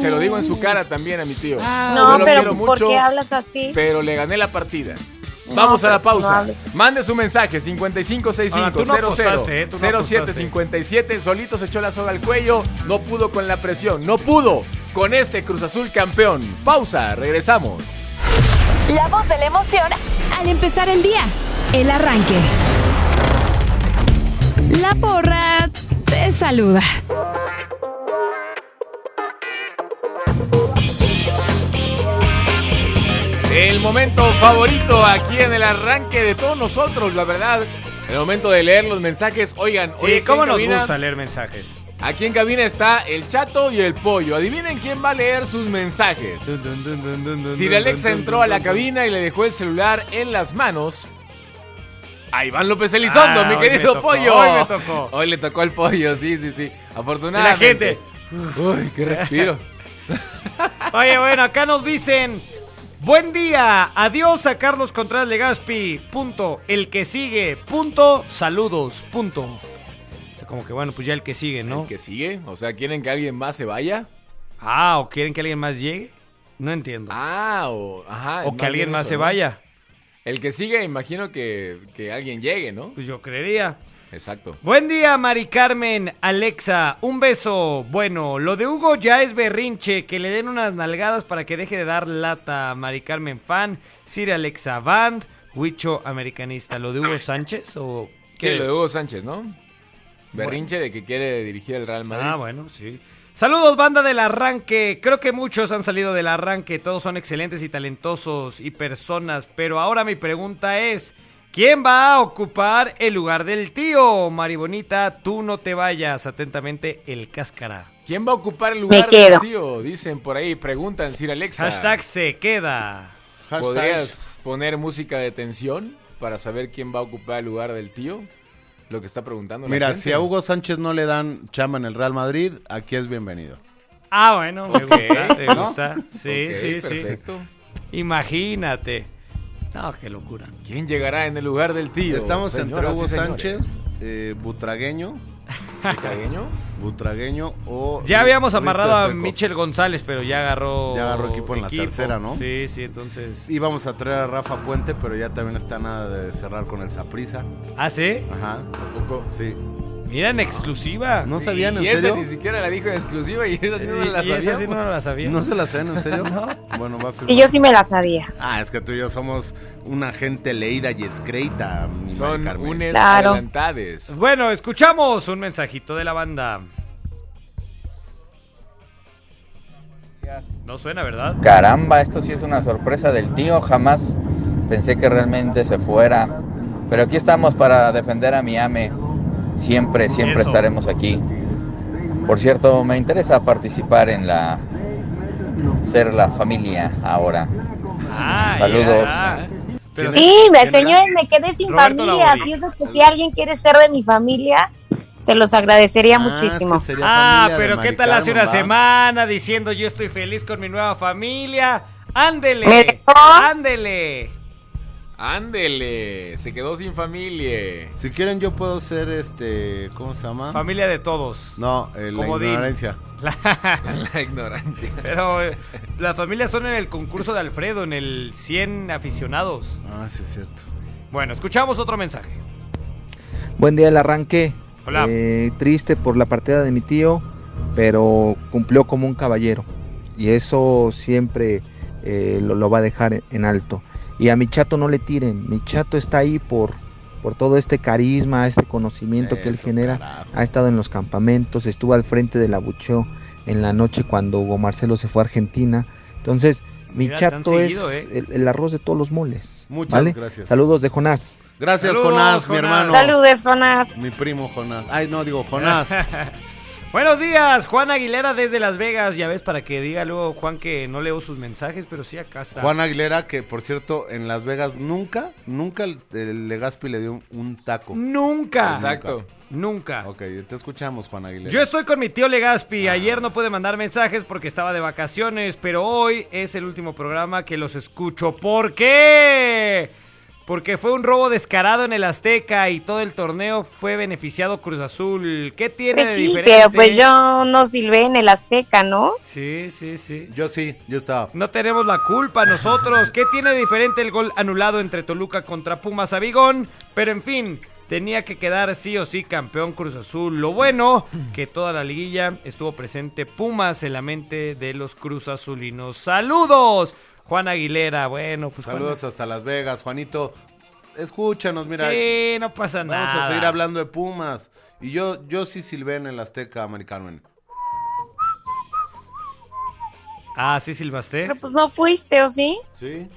Se lo digo en su cara también a mi tío. Ah, no, pero quiero pues, ¿por mucho, qué hablas así? pero le gané la partida. No, Vamos a la no pausa. Mande su mensaje Ahora, tú no 5565 apostaste, ¿eh? Tú no 0757 Solito se echó la soga al cuello. No pudo con la presión. No pudo con este Cruz Azul campeón. Pausa. Regresamos. La voz de la emoción al empezar el día. El arranque. La porra te saluda. El momento favorito aquí en el arranque de todos nosotros, la verdad. El momento de leer los mensajes. Oigan, Sí, oye, ¿cómo nos cabina- gusta leer mensajes? Aquí en cabina está el chato y el pollo. Adivinen quién va a leer sus mensajes. Sir Alexa entró a la cabina y le dejó el celular en las manos. A Iván López Elizondo, Ah, mi querido tocó, pollo. hoy me tocó. Hoy le tocó al pollo, sí, sí, sí. Y la Afortunadamente. gente. Uy, qué respiro. Oye, bueno, acá nos dicen. Buen día, adiós a Carlos Contreras Legaspi, punto, el que sigue, punto, saludos, punto. O sea, como que bueno, pues ya el que sigue, ¿no? ¿El que sigue? O sea, ¿quieren que alguien más se vaya? Ah, ¿o quieren que alguien más llegue? No entiendo. Ah, o, ajá, o que alguien más eso, se ¿no? vaya. El que sigue, imagino que, que alguien llegue, ¿no? Pues yo creería. Exacto. Buen día, Mari Carmen, Alexa, un beso. Bueno, lo de Hugo ya es berrinche, que le den unas nalgadas para que deje de dar lata. Mari Carmen fan, Siri Alexa Band, Huicho americanista. ¿Lo de Hugo Sánchez o Sí, lo de Hugo Sánchez, ¿no? Berrinche de que quiere dirigir el Real Madrid. Ah, bueno, sí. Saludos, banda del arranque. Creo que muchos han salido del arranque. Todos son excelentes y talentosos y personas. Pero ahora mi pregunta es: ¿quién va a ocupar el lugar del tío? Mari Bonita, tú no te vayas. Atentamente, el cáscara. ¿Quién va a ocupar el lugar quedo. del tío? Dicen por ahí, preguntan, Sir Alexa. Hashtag se queda. Hashtag- ¿Podrías poner música de tensión para saber quién va a ocupar el lugar del tío? Lo que está preguntando la Mira, gente. si a Hugo Sánchez no le dan chamba en el Real Madrid, aquí es bienvenido. Ah, bueno, me gusta, me ¿No? gusta. Sí, Ok, sí, perfecto. sí. Imagínate. No, qué locura. ¿Quién llegará en el lugar del tío? Estamos entre Hugo. Sánchez, eh, Butragueño, ¿Butragueño? Butragueño o... Ya habíamos amarrado a. Michel González, pero ya agarró. Ya agarró equipo en la tercera, ¿no? Sí, sí, entonces. Íbamos a traer a Rafa Puente, pero ya también está nada de cerrar con el Saprisa. ¿Ah, sí? Ajá, Poco. sí. Mira, en exclusiva. ¿No sabían en y esa serio? ni siquiera la dijo en exclusiva y esa sí no la y esa sí sabíamos. no la sabía. ¿No se la saben en serio? Bueno, va a firmar. Y yo sí me la sabía. Ah, es que tú y yo somos una gente leída y escrita, mi Son Carmen. unes Claro. adelantades. Bueno, escuchamos un mensajito de la banda. No suena, ¿verdad? Caramba, esto sí es una sorpresa del tío. Jamás pensé que realmente se fuera. Pero aquí estamos para defender a mi ame. Siempre, siempre Eso. estaremos aquí. Por cierto, me interesa participar en la... Ser la familia ahora. Ah, Saludos. Pero Sí, me, señores, me quedé sin Roberto familia. Así es que si alguien quiere ser de mi familia, se los agradecería muchísimo. Ah, pero ¿qué tal hace una semana diciendo yo estoy feliz con mi nueva familia? ¿Me ¡Ándele! ¡Ándele! Ándele, se quedó sin familia. Si quieren yo puedo ser este, ¿cómo se llama? Familia de todos. No, eh, la Comodín. ignorancia. La ignorancia. Pero eh, las familias son en el concurso de Alfredo, en el 100 aficionados. Ah, sí es cierto. Bueno, escuchamos otro mensaje. Buen día el arranque. Hola. Eh, triste por la partida de mi tío, pero cumplió como un caballero. Y eso siempre eh, lo, lo va a dejar en alto. Y a mi chato no le tiren. Mi chato está ahí por, por todo este carisma, este conocimiento que él genera. carajo. Ha estado en los campamentos, estuvo al frente del abucheo en la noche cuando Hugo Marcelo se fue a Argentina. Entonces, mi Mira, chato seguido, es ¿eh? el, el arroz de todos los moles. Muchas ¿vale? gracias. Saludos de Jonás. Gracias, Saludos, Jonás, mi Jonás. hermano. Saludos, Jonás. Mi primo Jonás. Ay, no, digo Jonás. Buenos días, Juan Aguilera desde Las Vegas. Ya ves, para que diga luego Juan que no leo sus mensajes, pero sí acá está. Juan Aguilera, que por cierto, en Las Vegas nunca, nunca el, el Legaspi le dio un, un taco. Nunca. Exacto. Nunca. Ok, te escuchamos, Juan Aguilera. Yo estoy con mi tío Legaspi. Ayer no pude mandar mensajes porque estaba de vacaciones, pero hoy es el último programa que los escucho. ¿Por qué? Porque fue un robo descarado en el Azteca y todo el torneo fue beneficiado Cruz Azul. ¿Qué tiene Pues de sí, diferente? pero pues yo no silbé en el Azteca, ¿no? Sí, sí, sí. Yo sí, yo estaba. No tenemos la culpa nosotros. ¿Qué tiene de diferente el gol anulado entre Toluca contra Pumas a Bigón? Pero en fin, tenía que quedar sí o sí campeón Cruz Azul. Lo bueno, que toda la liguilla estuvo presente Pumas en la mente de los Cruz Azulinos. ¡Saludos! Juan Aguilera, bueno, pues Juan- Saludos hasta Las Vegas, Juanito. Escúchanos, mira. Sí, no pasa Vamos nada. a seguir hablando de Pumas. Y yo, yo sí silbé en el Azteca, Carmen. Ah, sí, silbaste. Pero pues no fuiste, ¿o sí? ¿Sí?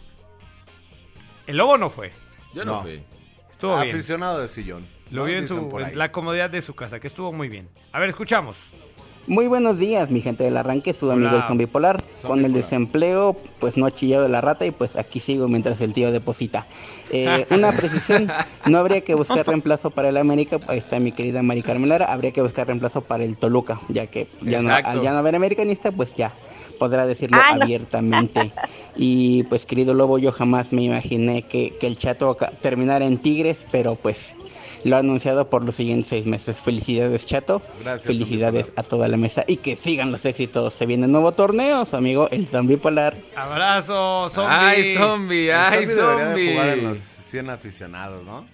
El lobo no fue. Yo no, No. fui. Estuvo bien. Aficionado de sillón. Lo ¿no? vio en, su, en la comodidad de su casa, que estuvo muy bien. A ver, escuchamos. Muy buenos días, mi gente del arranque, su Hola. amigo el zombie polar. Con el Polar. desempleo, pues no ha chillado la rata y pues aquí sigo mientras el tío deposita. Eh, una precisión, no habría que buscar reemplazo para el América, ahí está mi querida Mari Carmen Lara, habría que buscar reemplazo para el Toluca, ya que ya no, al ya no haber americanista, pues ya podrá decirlo Ah, no. abiertamente. Y pues querido Lobo, yo jamás me imaginé que, que el chato terminara en Tigres, pero pues lo ha anunciado por los siguientes seis meses. Felicidades, chato. Gracias, Felicidades a toda la mesa y que sigan los éxitos. Se viene un nuevo torneo, su amigo el zombie polar. Abrazo, zombie. Ay, zombie, El ay, zombie debería de zombie. jugar en los 100 aficionados, ¿no?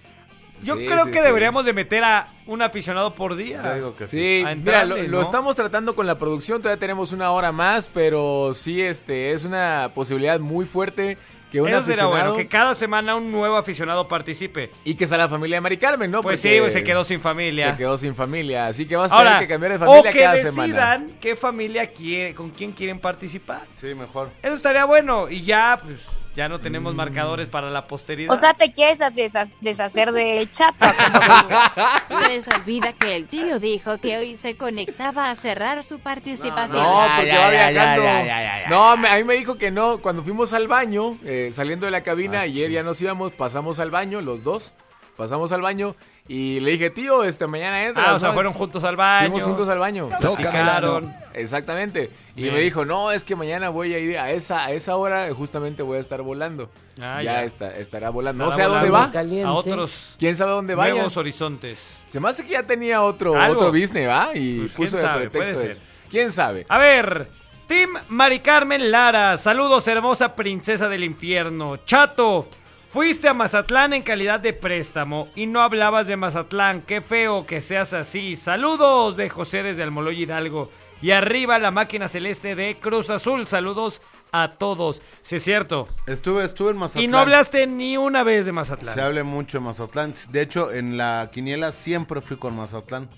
Yo Sí, creo sí, que sí. deberíamos de meter a un aficionado por día. Yo digo que sí. Sí, A mira, entrarle, lo, lo estamos tratando con la producción, todavía tenemos una hora más, pero sí, este, es una posibilidad muy fuerte que un Eso será aficionado bueno, que cada semana un nuevo aficionado participe. y que sea la familia de Mari Carmen, ¿no? Pues Porque sí, pues se quedó sin familia. Se quedó sin familia, así que vas a Ahora, tener que cambiar de familia o que cada decidan semana. qué familia quiere, con quién quieren participar. Sí, mejor. Eso estaría bueno y ya, pues, ya no tenemos marcadores para la posteridad. O sea, te quieres desha- deshacer del chato. Se les olvida que el tío dijo que hoy se conectaba a cerrar su participación. No, porque ya, va ya, viajando. ya, ya, ya, ya. No, me- a mí me dijo que no. Cuando fuimos al baño, eh, saliendo de la cabina, ayer ya nos íbamos, pasamos al baño, los dos. Pasamos al baño y le dije, tío, este mañana entra. ah, o sea, fueron juntos al baño. Fuimos juntos al baño. Platicaron. Exactamente. Y Bien. me dijo, no, es que mañana voy a ir a esa, a esa hora, justamente voy a estar volando. Ah, ya ya. está- estará volando. no sé a dónde va. A otros ¿Quién sabe a dónde vaya? nuevos horizontes. Se me hace que ya tenía otro, Algo. otro business, ¿va? Y Pues, puso quién sabe, eso. ¿Quién sabe? A ver, Team Mari Carmen Lara, saludos hermosa princesa del infierno. Chato, fuiste a Mazatlán en calidad de préstamo y no hablabas de Mazatlán. Qué feo que seas así. Saludos de José desde Almoloy Hidalgo. Y arriba la máquina celeste de Cruz Azul. Saludos a todos. Sí, es cierto. Estuve, estuve en Mazatlán. Y no hablaste ni una vez de Mazatlán. Se habla mucho de Mazatlán. De hecho, en la quiniela siempre fui con Mazatlán.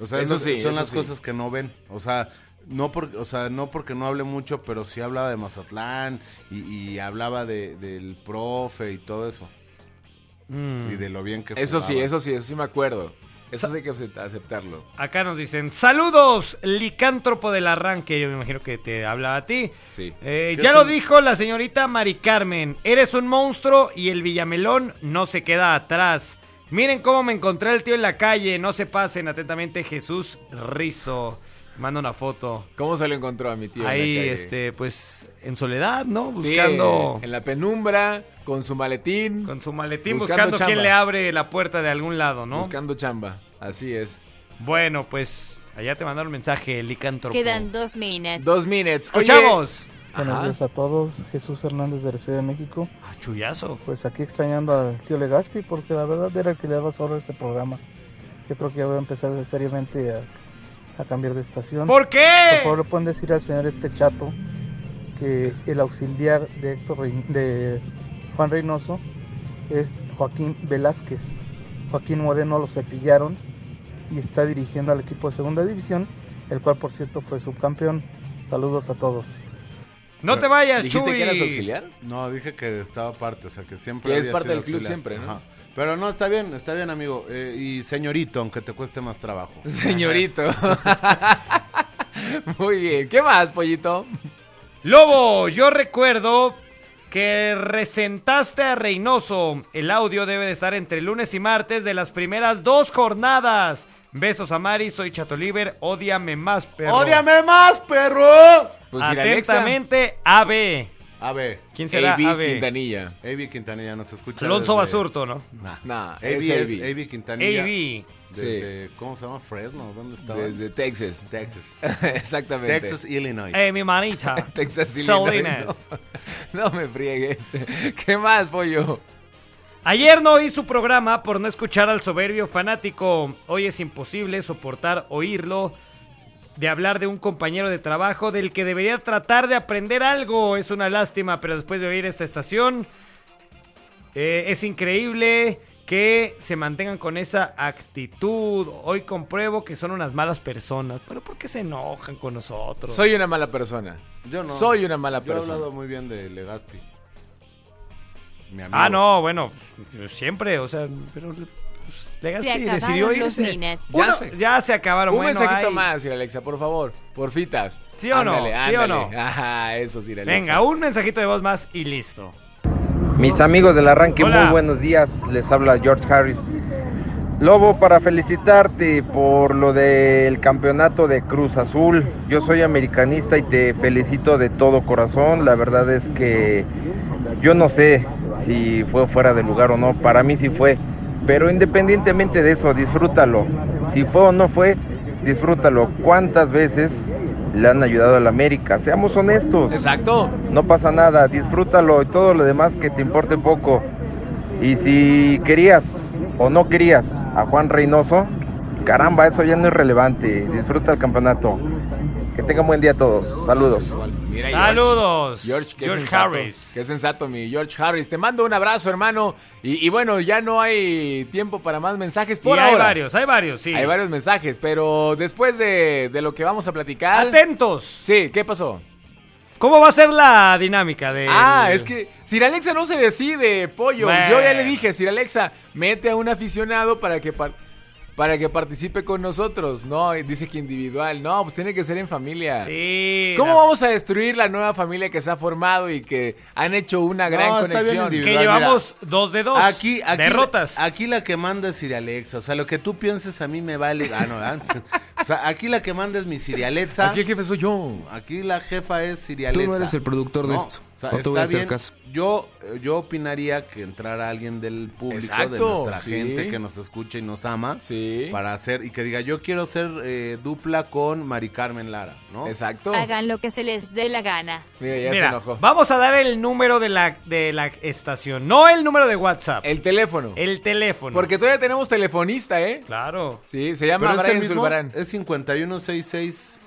O sea, Eso es lo- sí, son eso las sí. cosas que no ven. O sea, No porque, o sea, no porque no hable mucho, pero sí hablaba de Mazatlán y, y hablaba de, del profe y todo eso. Mm. Y de lo bien que Eso sí, eso sí, eso sí me acuerdo. Eso sí hay que acep- aceptarlo. Acá nos dicen, saludos, licántropo del arranque. Yo me imagino que te habla a ti. Sí. Eh, ¿Qué ya lo un- dijo la señorita Mari Carmen. Eres un monstruo y el Villamelón no se queda atrás. Miren cómo me encontré al tío en la calle. No se pasen atentamente, Jesús Rizo. Manda una foto. ¿Cómo se lo encontró a mi tío? Ahí, este, pues, en soledad, ¿no? Sí, Buscando. en la penumbra, con su maletín. Con su maletín, buscando buscando, quién le abre la puerta de algún lado, ¿no? Buscando chamba. Así es. Bueno, pues, allá te mandaron mensaje, licántropo. Quedan dos minutes. Dos minutes. ¡Escuchamos! Buenos días a todos, Jesús Hernández de la Ciudad de México. Ah, chullazo. Pues aquí extrañando al tío Legaspi porque la verdad era el que le daba solo este programa. Yo creo que ya voy a empezar seriamente a, a cambiar de estación. ¿Por qué? Por favor, le pueden decir al señor este chato que el auxiliar de Héctor Rey- de Juan Reynoso es Joaquín Velázquez. Joaquín Moreno lo cepillaron y está dirigiendo al equipo de segunda división, el cual por cierto fue subcampeón. Saludos a todos. No te vayas, ¿Dijiste Chuy. que eras auxiliar? No, dije que estaba parte, o sea, que siempre Que es había parte sido del club auxiliar. siempre, ¿no? Ajá. Pero no, está bien, está bien, amigo. Eh, y señorito, aunque te cueste más trabajo. Señorito. Muy bien. ¿Qué más, pollito? Lobo, yo recuerdo que resentaste a Reynoso. El audio debe de estar entre lunes y martes de las primeras dos jornadas. Besos a Mari, soy Chatoliver, ódiame más, perro. ¡Ódiame más, perro! Pues. Atentamente, AB. A ver. ¿Quién será AB AB? Quintanilla. AB Quintanilla nos escucha. Alonso desde- Basurto, ¿no? Nah. Nah, AB es AB. Quintanilla. AB. Desde, ¿cómo se llama? Fresno, ¿dónde estaba? Desde Texas. Texas. Exactamente. Texas, Illinois. Eh, mi manita. Texas, Illinois. No, no me friegues. ¿Qué más, pollo? Ayer no oí su programa por no escuchar al soberbio fanático. Hoy es imposible soportar oírlo. De hablar de un compañero de trabajo del que debería tratar de aprender algo. Es una lástima, pero después de oír esta estación, eh, es increíble que se mantengan con esa actitud. Hoy compruebo que son unas malas personas. Pero ¿por qué se enojan con nosotros? Soy una mala persona. Yo no. Soy una mala Yo he persona. hablado muy bien de Legaspi. Mi amigo. Ah, no, bueno, siempre, o sea, pero pues, decidió los irse. Uno- Ya se- ya se acabaron. Un bueno, mensajito ay. más, Sir Alexa, por favor. Porfitas. ¿Sí o no? Ándale, ¿Sí o no? Ajá, eso, Sir Alexa. Venga, un mensajito de voz más y listo. Mis amigos del arranque, Hola. muy buenos días. Les habla George Harris. Lobo, para felicitarte por lo del campeonato de Cruz Azul. Yo soy americanista y te felicito de todo corazón. La verdad es que yo no sé si fue fuera de lugar o no. Para mí sí fue. Pero independientemente de eso, disfrútalo. Si fue o no fue, disfrútalo. ¿Cuántas veces le han ayudado a la América? Seamos honestos. Exacto. No pasa nada, disfrútalo y todo lo demás que te importe poco. Y si querías o no querías a Juan Reynoso, caramba, eso ya no es relevante. Disfruta el campeonato. Que tengan buen día a todos. Saludos. Mira, Saludos. George, qué George sensato, Harris. Qué sensato, mi George Harris. Te mando un abrazo, hermano. Y, y bueno, ya no hay tiempo para más mensajes por y hay varios, hay varios, sí. Hay varios mensajes, pero después de, de lo que vamos a platicar. Atentos. Sí, ¿qué pasó? ¿Cómo va a ser la dinámica de Ah, es que Sir Alexa no se decide, pollo. Bueno. Yo ya le dije, Sir Alexa, mete a un aficionado para que par- para que participe con nosotros. No, y dice que individual. No, pues tiene que ser en familia. Sí. ¿Cómo la- vamos a destruir la nueva familia que se ha formado y que han hecho una gran No, conexión? individual. Que llevamos dos de dos. Aquí, aquí, Derrotas. Aquí la que manda es Siri Alexa. O sea, lo que tú pienses a mí me vale. Ah, no, antes. O sea, aquí la que manda es mi Siri Alexa. Aquí el jefe soy yo. Aquí la jefa es Siri Tú Alexa. no eres el productor de No, esto. Sea, No está bien. caso. Yo, yo opinaría que entrara alguien del público, de nuestra sí. gente que nos escucha y nos ama. Sí. Para hacer, y que diga, yo quiero ser eh, dupla con Mari Carmen Lara, ¿no? Exacto. Hagan lo que se les dé la gana. Mira, ya se enojó. vamos a dar el número de la, de la estación, no el número de WhatsApp, El teléfono. el teléfono. Porque todavía tenemos telefonista, ¿eh? Claro. Sí, se llama es el Brian mismo, Zulbarán. es 5166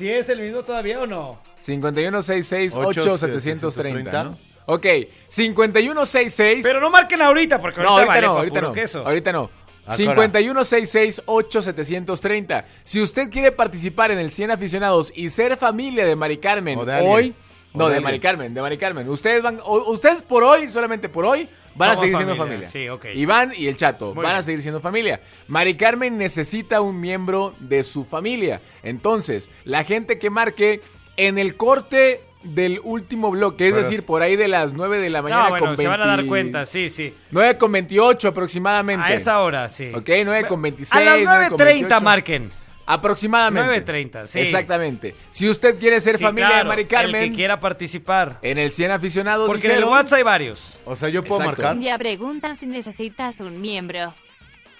¿Sí es el mismo todavía o no? 5166-8730, ¿no? Ok, 5166. Pero no marquen ahorita porque no, ahorita ahorita vale no, ahorita no. queso. Ahorita no. ¿A qué hora? 5166-8730. Si usted quiere participar en el 100 aficionados y ser familia de Mari Carmen de hoy, O no, de. Mari Carmen, de Mari Carmen. Ustedes van, o- ustedes por hoy, solamente por hoy, van a seguir siendo familia, sí, ok. Iván y el Chato Muy van a seguir siendo familia. Mari Carmen necesita un miembro de su familia. Entonces, la gente que marque en el corte del último bloque, es Pero- decir, por ahí de las 9 de la mañana No, bueno, con se van a dar 20 cuenta, sí, sí. 9 con 28 aproximadamente. A esa hora, sí. Ok, 9 con 26. A las 9 con 9.30 28. marquen. Aproximadamente. 9.30, sí. Exactamente. Si usted quiere ser Sí, familia claro, de Mari Carmen, El que quiera participar. en el 100 aficionados. Porque en el WhatsApp hay varios. O sea, yo puedo Exacto. marcar. Ya preguntan si necesitas un miembro.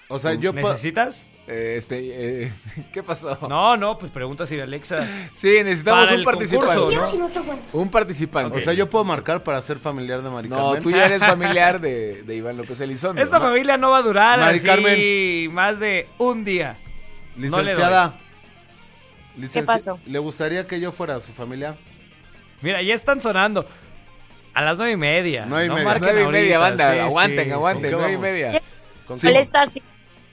O sea, yo puedo. ¿Necesitas? Eh, este, eh, ¿Qué pasó? No, no, pues pregunta si Alexa. Sí, necesitamos Para un el participante. concurso, ¿no? Un participante. O sea, yo puedo marcar para ser familiar de Mari No, Carmen. tú ya eres familiar de, de Iván López Elizondo. Esta familia no va a durar Mari así Carmen. más de un día. No le doy. Licenciada. licenci- ¿Qué pasó? ¿Le gustaría que yo fuera su familia? Mira, ya están sonando. A las nueve y media. Nueve y no media. marquen Nueve y media, ahorita, banda. sí, aguanten, sí, aguanten. ¿Con qué Nueve y media. ¿Con Sí. qué- Él está así.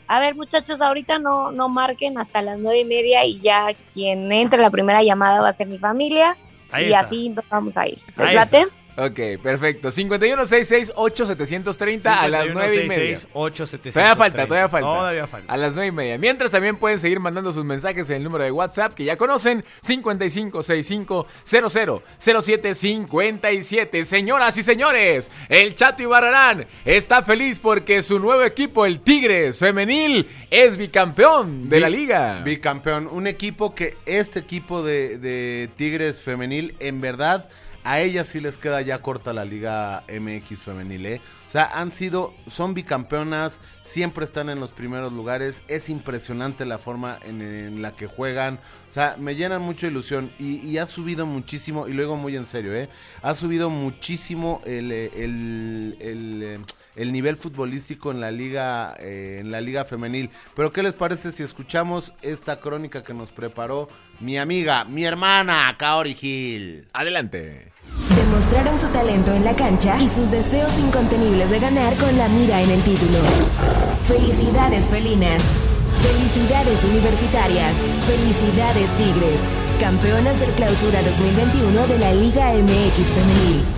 A ver, muchachos, ahorita no, no marquen hasta las nueve y media y ya quien entre la primera llamada va a ser mi familia Ahí y está. así nos vamos a ir. ¿Les late? Ok, perfecto. 5166-8730 a las 9 y media. 5166-8730. Todavía falta, todavía falta. Todavía falta. A las 9 y media. Mientras también pueden seguir mandando sus mensajes en el número de WhatsApp que ya conocen, 5565-000757. Señoras y señores, el Chato Ibarrarán está feliz porque su nuevo equipo, el Tigres Femenil, es bicampeón de Bi- la liga. Bicampeón. Un equipo que este equipo de, de Tigres femenil, en verdad, a ellas sí les queda ya corta la Liga MX femenil, ¿eh? O sea, han sido, son bicampeonas, siempre están en los primeros lugares. Es impresionante la forma en, la que juegan. O sea, me llenan mucho de ilusión. Y, y ha subido muchísimo, y luego muy en serio, ¿eh? Ha subido muchísimo el, eh, el, el, eh, el nivel futbolístico en la liga eh, en la liga femenil. Pero qué les parece si escuchamos esta crónica que nos preparó mi amiga, mi hermana Kaori Gil. Adelante. Demostraron su talento en la cancha y sus deseos incontenibles de ganar con la mira en el título. Felicidades felinas. Felicidades universitarias. Felicidades tigres. Campeonas del clausura 2021 de la Liga MX femenil.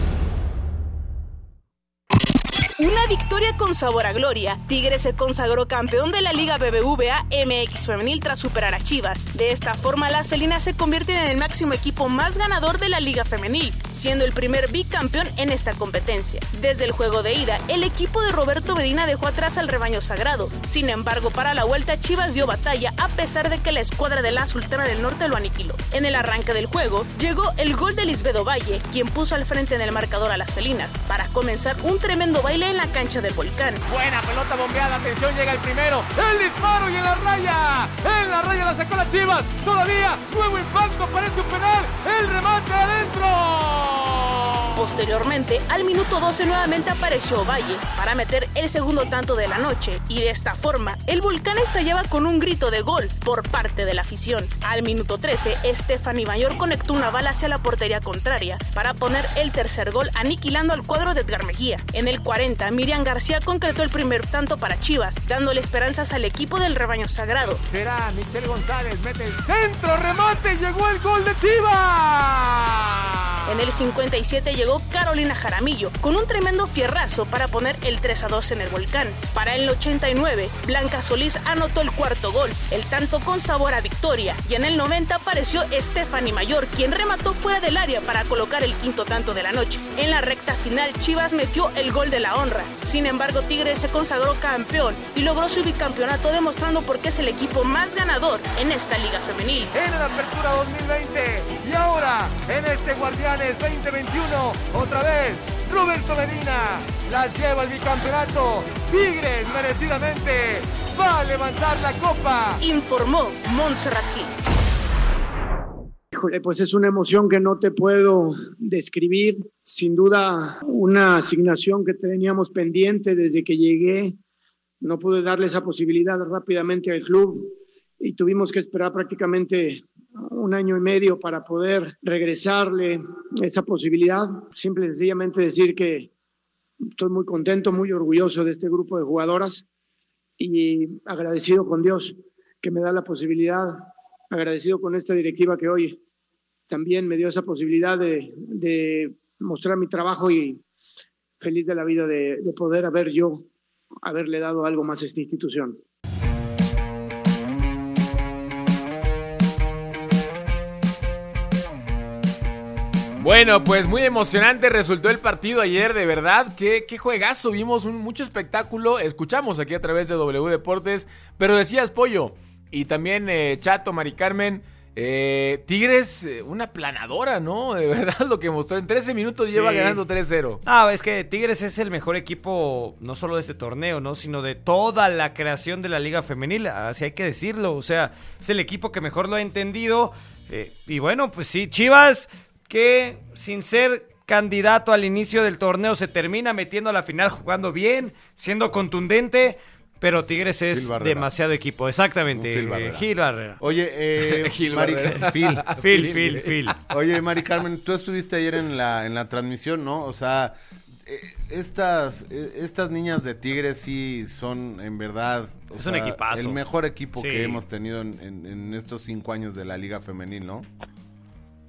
Una victoria con sabor a gloria. Tigres se consagró campeón de la Liga BBVA MX Femenil tras superar a Chivas. De esta forma, las felinas se convierten en el máximo equipo más ganador de la Liga Femenil, siendo el primer bicampeón en esta competencia. Desde el juego de ida, el equipo de Roberto Medina dejó atrás al rebaño sagrado. Sin embargo, para la vuelta, Chivas dio batalla a pesar de que la escuadra de la Sultana del Norte lo aniquiló. En el arranque del juego, llegó el gol de Lisbedo Valle, quien puso al frente en el marcador a las felinas, para comenzar un tremendo baile en la cancha del volcán. Buena pelota bombeada, atención, llega el primero. El disparo y en la raya. En la raya la sacó la Chivas. Todavía, nuevo impacto, parece un penal. El remate adentro. Posteriormente, al minuto 12 nuevamente apareció Valle para meter el segundo tanto de la noche y de esta forma el volcán estallaba con un grito de gol por parte de la afición. Al minuto 13, Stephanie Mayor conectó una bala hacia la portería contraria para poner el tercer gol aniquilando al cuadro de Edgar Mejía. En el 40, Miriam García concretó el primer tanto para Chivas, dándole esperanzas al equipo del rebaño sagrado. Será Michelle González, mete el centro, remate, llegó el gol de Chivas. En el 57 llegó Carolina Jaramillo con un tremendo fierrazo para poner el 3 a 2 en el volcán. Para el 89, Blanca Solís anotó el cuarto gol, el tanto con sabor a victoria. Y en el 90 apareció Stephanie Mayor, quien remató fuera del área para colocar el quinto tanto de la noche. En la recta final, Chivas metió el gol de la honra. Sin embargo, Tigres se consagró campeón y logró su bicampeonato demostrando por qué es el equipo más ganador en esta liga femenil. En la apertura 2020 y ahora en este Guardianes 2021, otra vez Roberto Medina las lleva al bicampeonato. Tigres merecidamente va a levantar la copa. Informó Montserrat Gil. Híjole, pues es una emoción que no te puedo describir. Sin duda, una asignación que teníamos pendiente desde que llegué. No pude darle esa posibilidad rápidamente al club y tuvimos que esperar prácticamente un año y medio para poder regresarle esa posibilidad. Simple y sencillamente decir que estoy muy contento, muy orgulloso de este grupo de jugadoras y agradecido con Dios que me da la posibilidad, agradecido con esta directiva que hoy también me dio esa posibilidad de, mostrar mi trabajo y feliz de la vida de, de poder haber yo, haberle dado algo más a esta institución. Bueno, pues muy emocionante resultó el partido ayer, de verdad. Qué, qué juegazo, vimos un, mucho espectáculo. Escuchamos aquí a través de W Deportes. Pero decías, Pollo, y también eh, Chato, Mari Carmen. eh, Tigres, eh, una planadora, ¿no? De verdad, lo que mostró en 13 minutos lleva ganando 3-0. Ah, es que Tigres es el mejor equipo, no solo de este torneo, ¿no? Sino de toda la creación de la Liga Femenil, así hay que decirlo. O sea, es el equipo que mejor lo ha entendido. eh, y bueno, pues sí, Chivas, que sin ser candidato al inicio del torneo, se termina metiendo a la final jugando bien, siendo contundente. Pero Tigres es demasiado equipo, exactamente. Eh, Barrera. Gil Barrera. Oye, eh, Gil Mari- Barrera. Phil. Phil, Phil, Phil. Oye, Mari Carmen, tú estuviste ayer en la, en la transmisión, ¿no? O sea, eh, estas, eh, estas niñas de Tigres sí son, en verdad, o Es un equipazo. el mejor equipo Sí. que hemos tenido en, en- en estos cinco años de la Liga Femenil, ¿no?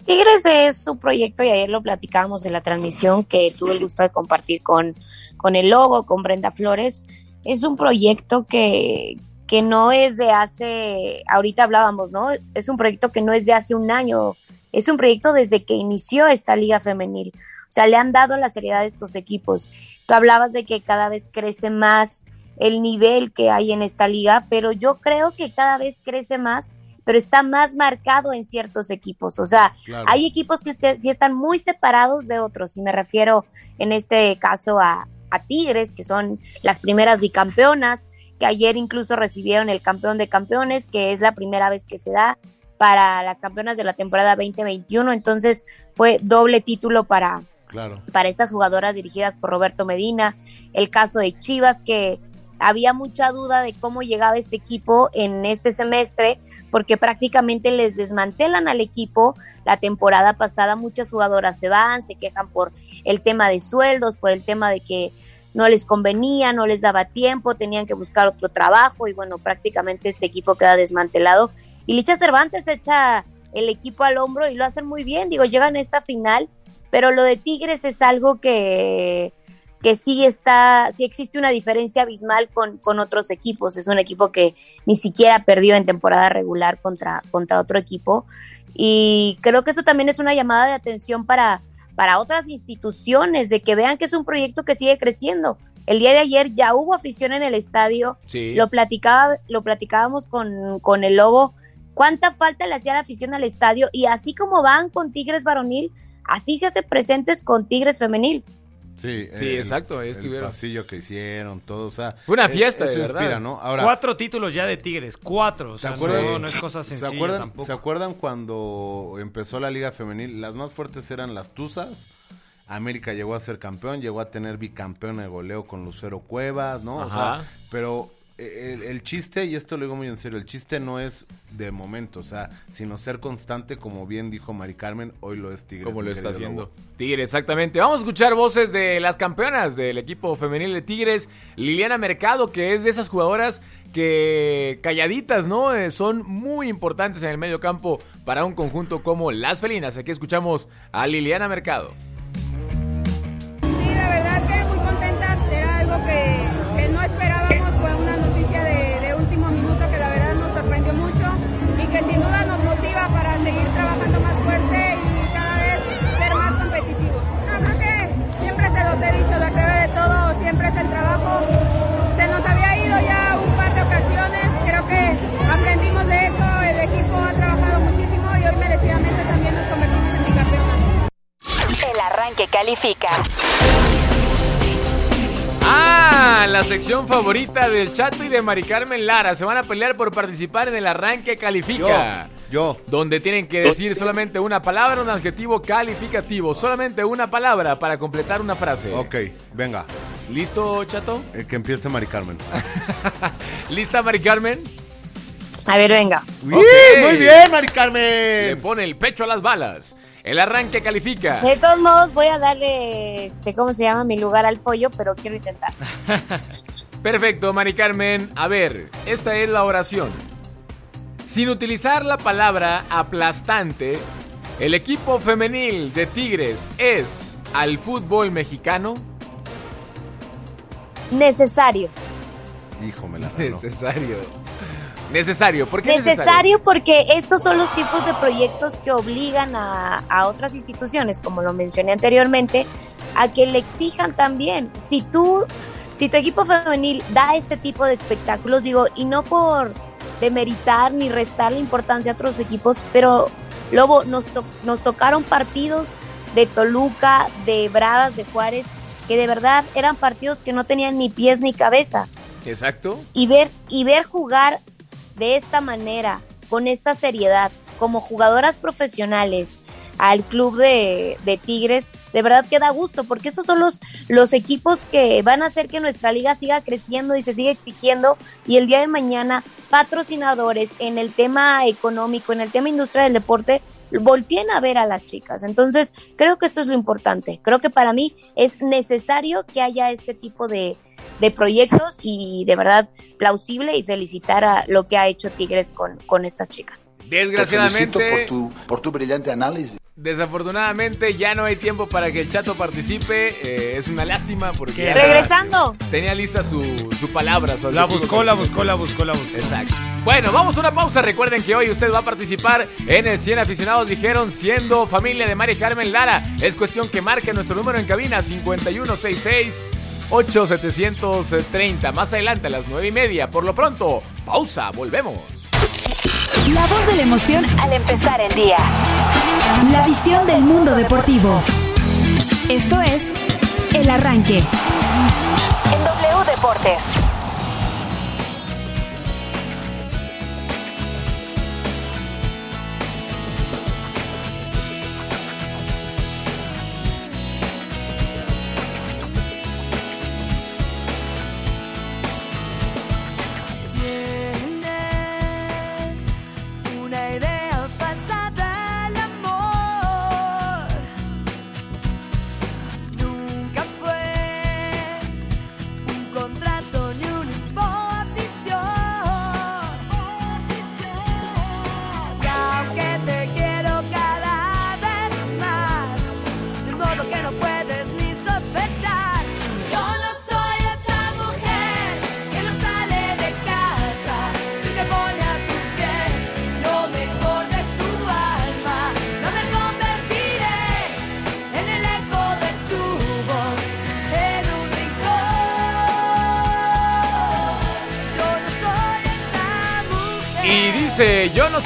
Tigres es su proyecto y ayer lo platicábamos en la transmisión que tuve el gusto de compartir con, con el Lobo, con Brenda Flores. Es un proyecto que, que no es de hace, ahorita hablábamos, ¿no? Es un proyecto que no es de hace un año, es un proyecto desde que inició esta liga femenil. O sea, le han dado la seriedad a estos equipos. Tú hablabas de que cada vez crece más el nivel que hay en esta liga, pero yo creo que cada vez crece más pero está más marcado en ciertos equipos. O sea, Claro. hay equipos que sí están muy separados de otros, y me refiero en este caso a, a Tigres, que son las primeras bicampeonas, que ayer incluso recibieron el campeón de campeones, que es la primera vez que se da para las campeonas de la temporada 2021. Entonces fue doble título para, Claro. para estas jugadoras dirigidas por Roberto Medina. El caso de Chivas, que había mucha duda de cómo llegaba este equipo en este semestre, porque prácticamente les desmantelan al equipo. La temporada pasada muchas jugadoras se van, se quejan por el tema de sueldos, por el tema de que no les convenía, no les daba tiempo, tenían que buscar otro trabajo y bueno, prácticamente este equipo queda desmantelado. Y Licha Cervantes echa el equipo al hombro y lo hacen muy bien, digo, llegan a esta final, pero lo de Tigres es algo que, que sí está, sí existe una diferencia abismal con, con otros equipos. Es un equipo que ni siquiera perdió en temporada regular contra, contra otro equipo. Y creo que eso también es una llamada de atención para, para otras instituciones, de que vean que es un proyecto que sigue creciendo. El día de ayer ya hubo afición en el estadio, Sí. lo, platicaba, lo platicábamos con, con el Lobo, cuánta falta le hacía la afición al estadio y así como van con Tigres varonil, así se hace presentes con Tigres femenil. Sí, Sí, exacto, ahí El estuvieron. pasillo que hicieron, todo, o sea. Fue una eh, fiesta, de verdad. inspira, ¿no? Ahora, Cuatro títulos ya de Tigres, cuatro. O ¿Se sea, acuerdan, no, no es cosa ¿se sencilla acuerdan, tampoco. ¿Se acuerdan cuando empezó la Liga Femenil? Las más fuertes eran las Tuzas. América llegó a ser campeón, llegó a tener bicampeona de goleo con Lucero Cuevas, ¿no? O Ajá. sea, pero el, el chiste, y esto lo digo muy en serio, el chiste no es de momento, o sea, sino ser constante, como bien dijo Mari Carmen, hoy lo es Tigres. Como lo está haciendo Lobo. Tigres, exactamente. Vamos a escuchar voces de las campeonas del equipo femenil de Tigres. Liliana Mercado, que es de esas jugadoras que calladitas, ¿no? Eh, son muy importantes en el medio campo para un conjunto como las felinas. Aquí escuchamos a Liliana Mercado. Sí, la verdad que muy contentas, era algo que, es el trabajo. Se nos había ido ya un par de ocasiones, creo que aprendimos de eso, el equipo ha trabajado muchísimo y hoy merecidamente también nos convertimos en bicampeonas. El arranque califica. Ah, la sección favorita del Chato y de Mari Carmen Lara. Se van a pelear por participar en el arranque califica. Yo. Donde tienen que decir solamente una palabra, un adjetivo calificativo. Solamente una palabra para completar una frase. Ok, venga. ¿Listo, Chato? Eh, que empiece Mari Carmen. ¿Lista, Mari Carmen? A ver, venga. Muy bien, Mari Carmen. Le pone el pecho a las balas. El arranque califica. De todos modos, voy a darle, este, ¿cómo se llama? Mi lugar al pollo, pero quiero intentar. Perfecto, Mari Carmen. A ver, esta es la oración. Sin utilizar la palabra aplastante, el equipo femenil de Tigres es al fútbol mexicano. Necesario. Hijo, me la Necesario. Necesario, ¿por qué Necesario, necesario? porque estos son los tipos de proyectos que obligan a, a otras instituciones, como lo mencioné anteriormente, a que le exijan también. Si tú, si tu equipo femenil da este tipo de espectáculos, digo, y no por demeritar ni restar la importancia a otros equipos, pero Lobo, nos, to- nos tocaron partidos de Toluca, de Bravas, de Juárez, que de verdad eran partidos que no tenían ni pies ni cabeza Exacto. y ver y ver jugar de esta manera, con esta seriedad, como jugadoras profesionales al club de, de Tigres, de verdad que da gusto, porque estos son los, los equipos que van a hacer que nuestra liga siga creciendo y se siga exigiendo, y el día de mañana patrocinadores en el tema económico, en el tema industrial del deporte, volteen a ver a las chicas. Entonces, creo que esto es lo importante. Creo que para mí es necesario que haya este tipo de, de proyectos y de verdad plausible y felicitar a lo que ha hecho Tigres con, con estas chicas. Desgraciadamente, Te felicito por tu, por tu brillante análisis. desafortunadamente ya no hay tiempo para que el chato participe. eh, es una lástima porque Regresando. tenía lista su, su palabra. su La buscó, la buscó, la buscó, la buscó. Exacto. Bueno, vamos a una pausa. Recuerden que hoy usted va a participar en el 100 aficionados dijeron siendo familia de Mari Carmen Lara. Es cuestión que marque nuestro número en cabina 5166 8730. Más adelante a las 9 y media. Por lo pronto, pausa. Volvemos. La voz de la emoción al empezar el día. La visión del mundo deportivo. Esto es El Arranque. En W Deportes.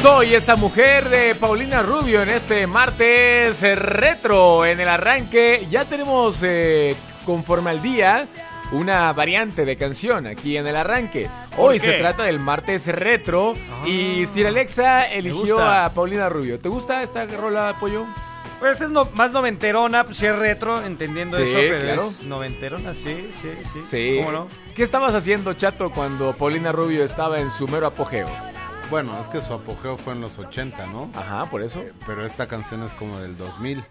Soy esa mujer de Paulina Rubio en este martes eh, retro en el arranque. Ya tenemos eh, conforme al día una variante de canción aquí en el arranque. ¿Por Hoy se trata del martes retro y Sir Alexa eligió a Paulina Rubio. ¿Te gusta esta rola, Pollo? Pues es no- más noventerona, pues sí es retro, entendiendo Sí, eso, pero claro. es noventerona, sí, sí, sí. Sí. ¿Cómo no? ¿Qué estabas haciendo, Chato, cuando Paulina Rubio estaba en su mero apogeo? Bueno, es que su apogeo fue en los 80, ¿no? Ajá, por eso. Pero esta canción es como del 2000.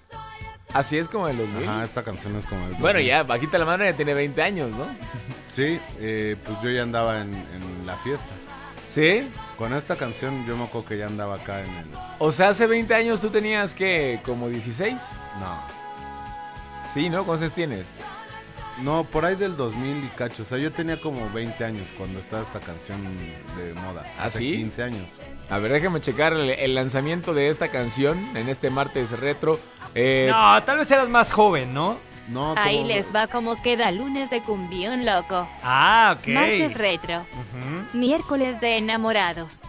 Así es como el 2000. Ajá, esta canción es como del 2000. Bueno, ya, bajita la mano, ya tiene 20 años, ¿no? Sí, eh, pues yo ya andaba en, en la fiesta. ¿Sí? Con esta canción yo me acuerdo que ya andaba acá en el... O sea, hace 20 años tú tenías que como 16? No. Sí, ¿no? ¿Cuántos tienes? No, por ahí del 2000 y cacho. O sea, yo tenía como 20 años cuando estaba esta canción de moda. ¿Ah, Hace sí? 15 años. A ver, déjame checar el, el lanzamiento de esta canción en este martes retro. Eh, No, tal vez eras más joven, ¿no? No, Ahí les va como queda lunes de cumbión loco. Ah, ok. Martes retro. Miércoles de enamorados.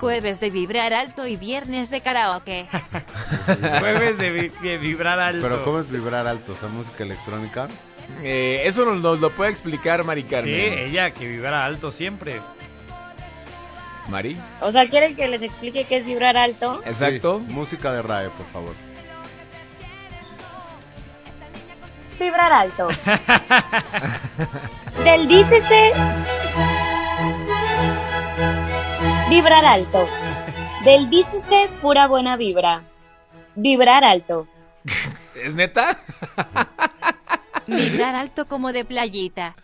Jueves de vibrar alto y viernes de karaoke. Jueves de, vi- de vibrar alto. Pero ¿cómo es vibrar alto? O sea, música electrónica. Eh, eso nos, nos lo puede explicar Mari Carmen. Sí, ella que vibrara alto siempre. Mari. O sea, ¿quieren que les explique qué es vibrar alto? Exacto. Sí, música de RAE, por favor. Vibrar alto. Del dícese. Vibrar alto. Del dícese pura buena vibra. Vibrar alto. ¿Es neta? Vibrar alto como de playita.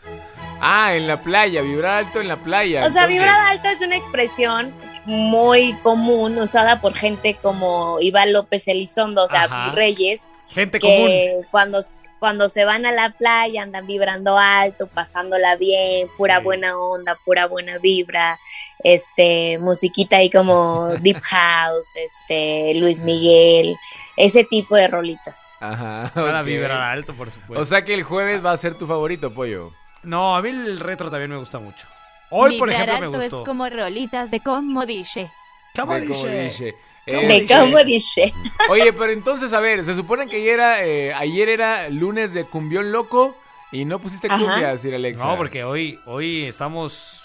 Ah, en la playa, vibrar alto en la playa. O sea, entonces. vibrar alto es una expresión muy común usada por gente como Iván López Elizondo, o sea, Ajá. Reyes, Gente que cuando, cuando se van a la playa andan vibrando alto, pasándola bien, pura buena onda, pura buena vibra, este, musiquita ahí como Deep House, este, Luis Miguel, ese tipo de rolitas. Ajá. Para ok. vibrar alto, por supuesto. O sea que el jueves va a ser tu favorito, pollo. No, a mí el retro también me gusta mucho. Hoy, por ejemplo, me alto gustó. es como rolitas de como dice. ¿Cómo De dice? De Este, cómo dice. Oye, pero entonces, a ver, se supone que ayer era, eh, ayer era lunes de cumbión loco y no pusiste cumbia, Sir Alexa. No, porque hoy, hoy estamos...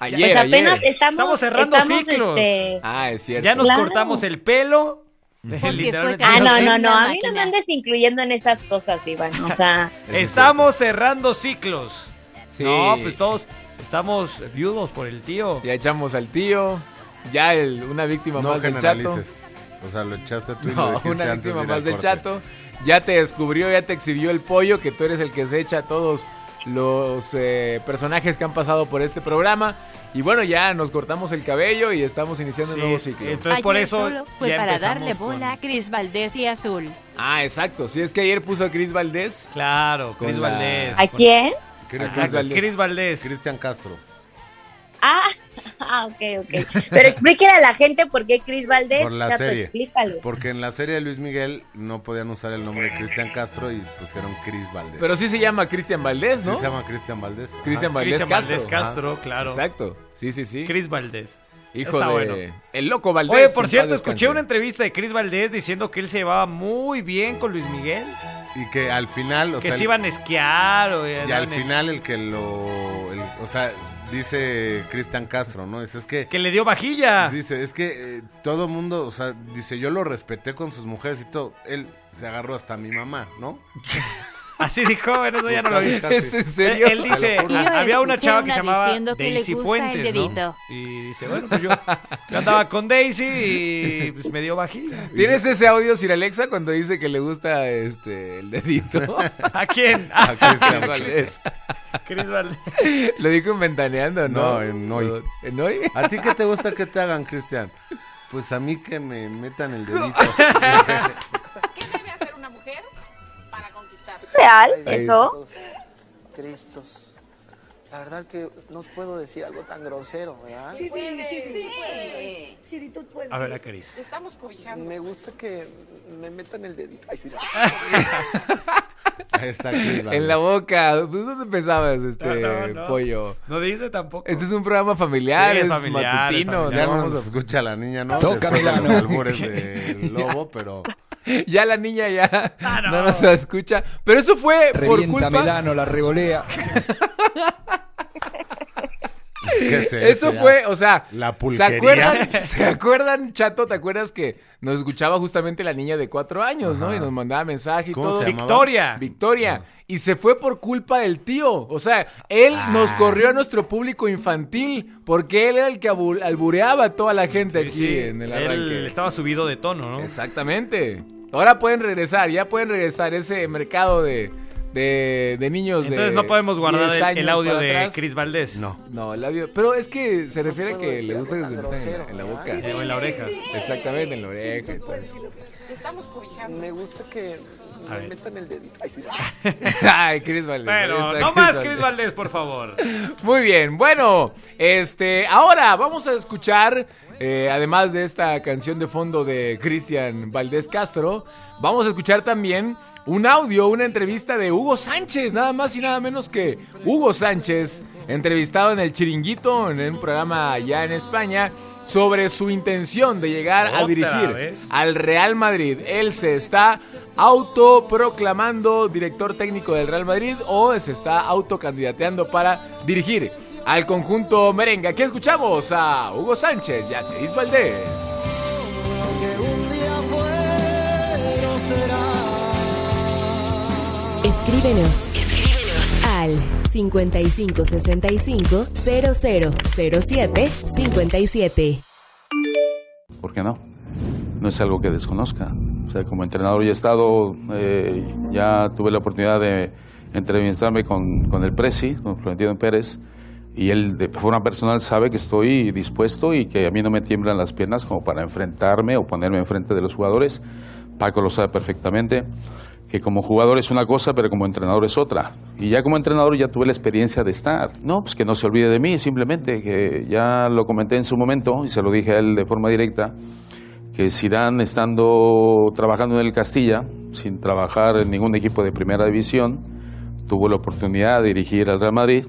Ayer, Pues apenas ayer. estamos, Estamos cerrando estamos, ciclos. este, Ah, es cierto. Ya nos Claro. cortamos el pelo. Literalmente. Ah, no, no, no, a mí no me andes incluyendo en esas cosas, Iván, o sea... Estamos cerrando ciclos. Sí. No, pues todos estamos viudos por el tío. Ya echamos al tío. Ya el- una víctima No más del chato. O sea, lo echaste tú y lo No, una antes víctima de más del chato. Ya te descubrió, ya te exhibió el pollo, que tú eres el que se echa a todos los eh, personajes que han pasado por este programa. Y bueno, ya nos cortamos el cabello y estamos iniciando Sí, un nuevo ciclo. entonces Ayer por eso solo fue ya para darle con- bola a Cris Valdés y Azul. Ah, exacto. Si es que ayer puso a Cris Valdés. Claro, Con Cris la- Valdés. ¿A quién? Cris Valdés. Cristian Castro. Ah, ah, ok, ok. Pero explíquele a la gente por qué Cris Valdés, Por la Chato, serie. explícale. Porque en la serie de Luis Miguel no podían usar el nombre de Cristian Castro y pusieron Cris Valdés. Pero sí se llama Cristian Valdés, Sí ¿no? se llama Cristian Valdés. Cristian Ajá. Valdés Cristian Castro. Valdés Castro, Ajá. claro. Exacto. Sí, sí, sí. Cris Valdés. Hijo Está de... bueno. El loco Valdés. Oye, por cierto, escuché una entrevista de Cris Valdés diciendo que él se llevaba muy bien con Luis Miguel. Y que al final, o que sea, se iban a esquiar o y al final el que lo, el- o sea, dice Cristian Castro, ¿no? Dice, es que que le dio vajilla. dice, es que eh, todo mundo, o sea, dice, yo lo respeté con sus mujeres y todo. Él se agarró hasta mi mamá, ¿no? Así dijo, bueno, eso ya no lo vi. Casi, ¿Es casi. en serio? Él, él dice, "Ah, había una chava que se llamaba que Daisy Fuentes, ¿no? Y dice, bueno, pues yo, yo andaba con Daisy y pues me dio vajilla. ¿Tienes ese audio, Sir Alexa, cuando dice que le gusta este el dedito? ¿A quién? A Cristian Valdés. Cris Valdés. Lo dijo en Ventaneando, ¿no? No, en hoy. ¿En hoy? ¿A ti qué te gusta que te hagan, Cristian? Pues a mí que me metan el dedito. ¿Qué ¿Real? ¿Eso? Cristos. La verdad que no puedo decir algo tan grosero, ¿verdad? Sí, sí, sí, sí, tú puedes. A ver, a Cris. Estamos cobijando. Me gusta que me metan el dedito. Ay, sí. Ahí está Valdés. En la boca. ¿Pues ¿Dónde pensabas, este No, no, no. pollo? No dice tampoco. Este es un programa familiar, Sí, es es, familiar, es matutino. familiar. Ya no nos a- escucha la niña, ¿no? De los albures del lobo, pero... Ya la niña ya Ah, no. no. nos escucha. Pero eso fue por Revienta culpa... Milano, la revolea. ¿Qué es Eso fue, o sea, La ¿se pulquería. acuerdan, ¿se acuerdan, Chato? ¿Te acuerdas que nos escuchaba justamente la niña de cuatro años, no? Y nos mandaba mensaje y ¿Cómo todo. se llamaba? Victoria. Victoria. Y se fue por culpa del tío. O sea, él Ah. nos corrió a nuestro público infantil porque él era el que albureaba a toda la gente Sí, aquí sí, en el Él arranque. estaba subido de tono, ¿no? Exactamente. Ahora pueden regresar, ya pueden regresar ese mercado de, de, de niños de Entonces no podemos guardar 10 el, años audio para de atrás. Cris Valdés. No. No, el audio. Pero es que se refiere a que decir le gusta que se tan metan en, la boca. O en la oreja. Exactamente, en la oreja. y todo eso. Te estamos cobijando. Me gusta que A me ver. metan el dedito. Ay, sí. Ay, Cris Valdés. ahí Bueno, está no más Cris Valdés, por favor. Muy bien, bueno, este, ahora vamos a escuchar, eh, además de esta canción de fondo de Cristian Valdés Castro, vamos a escuchar también un audio, una entrevista de Hugo Sánchez, nada más y nada menos que Hugo Sánchez, entrevistado en el Chiringuito, en un programa allá en España, sobre su intención de llegar a ¿Otra dirigir vez? al Real Madrid. Él se está autoproclamando director técnico del Real Madrid o se está autocandidateando para dirigir al conjunto merengue. Aquí escuchamos a Hugo Sánchez y a Cris Valdés. Escríbenos. Al 5565 0007 57. ¿Por qué no? No es algo que desconozca. O sea, como entrenador ya he estado, eh, ya tuve la oportunidad de entrevistarme con, con el Presi, con Florentino Pérez, y él de forma personal sabe que estoy dispuesto y que a mí no me tiemblan las piernas como para enfrentarme o ponerme enfrente de los jugadores. Paco lo sabe perfectamente, que como jugador es una cosa, pero como entrenador es otra. Y ya como entrenador ya tuve la experiencia de estar. No, pues que no se olvide de mí, simplemente, que ya lo comenté en su momento y se lo dije a él de forma directa, que Zidane estando trabajando en el Castilla, sin trabajar en ningún equipo de primera división, tuvo la oportunidad de dirigir al Real Madrid.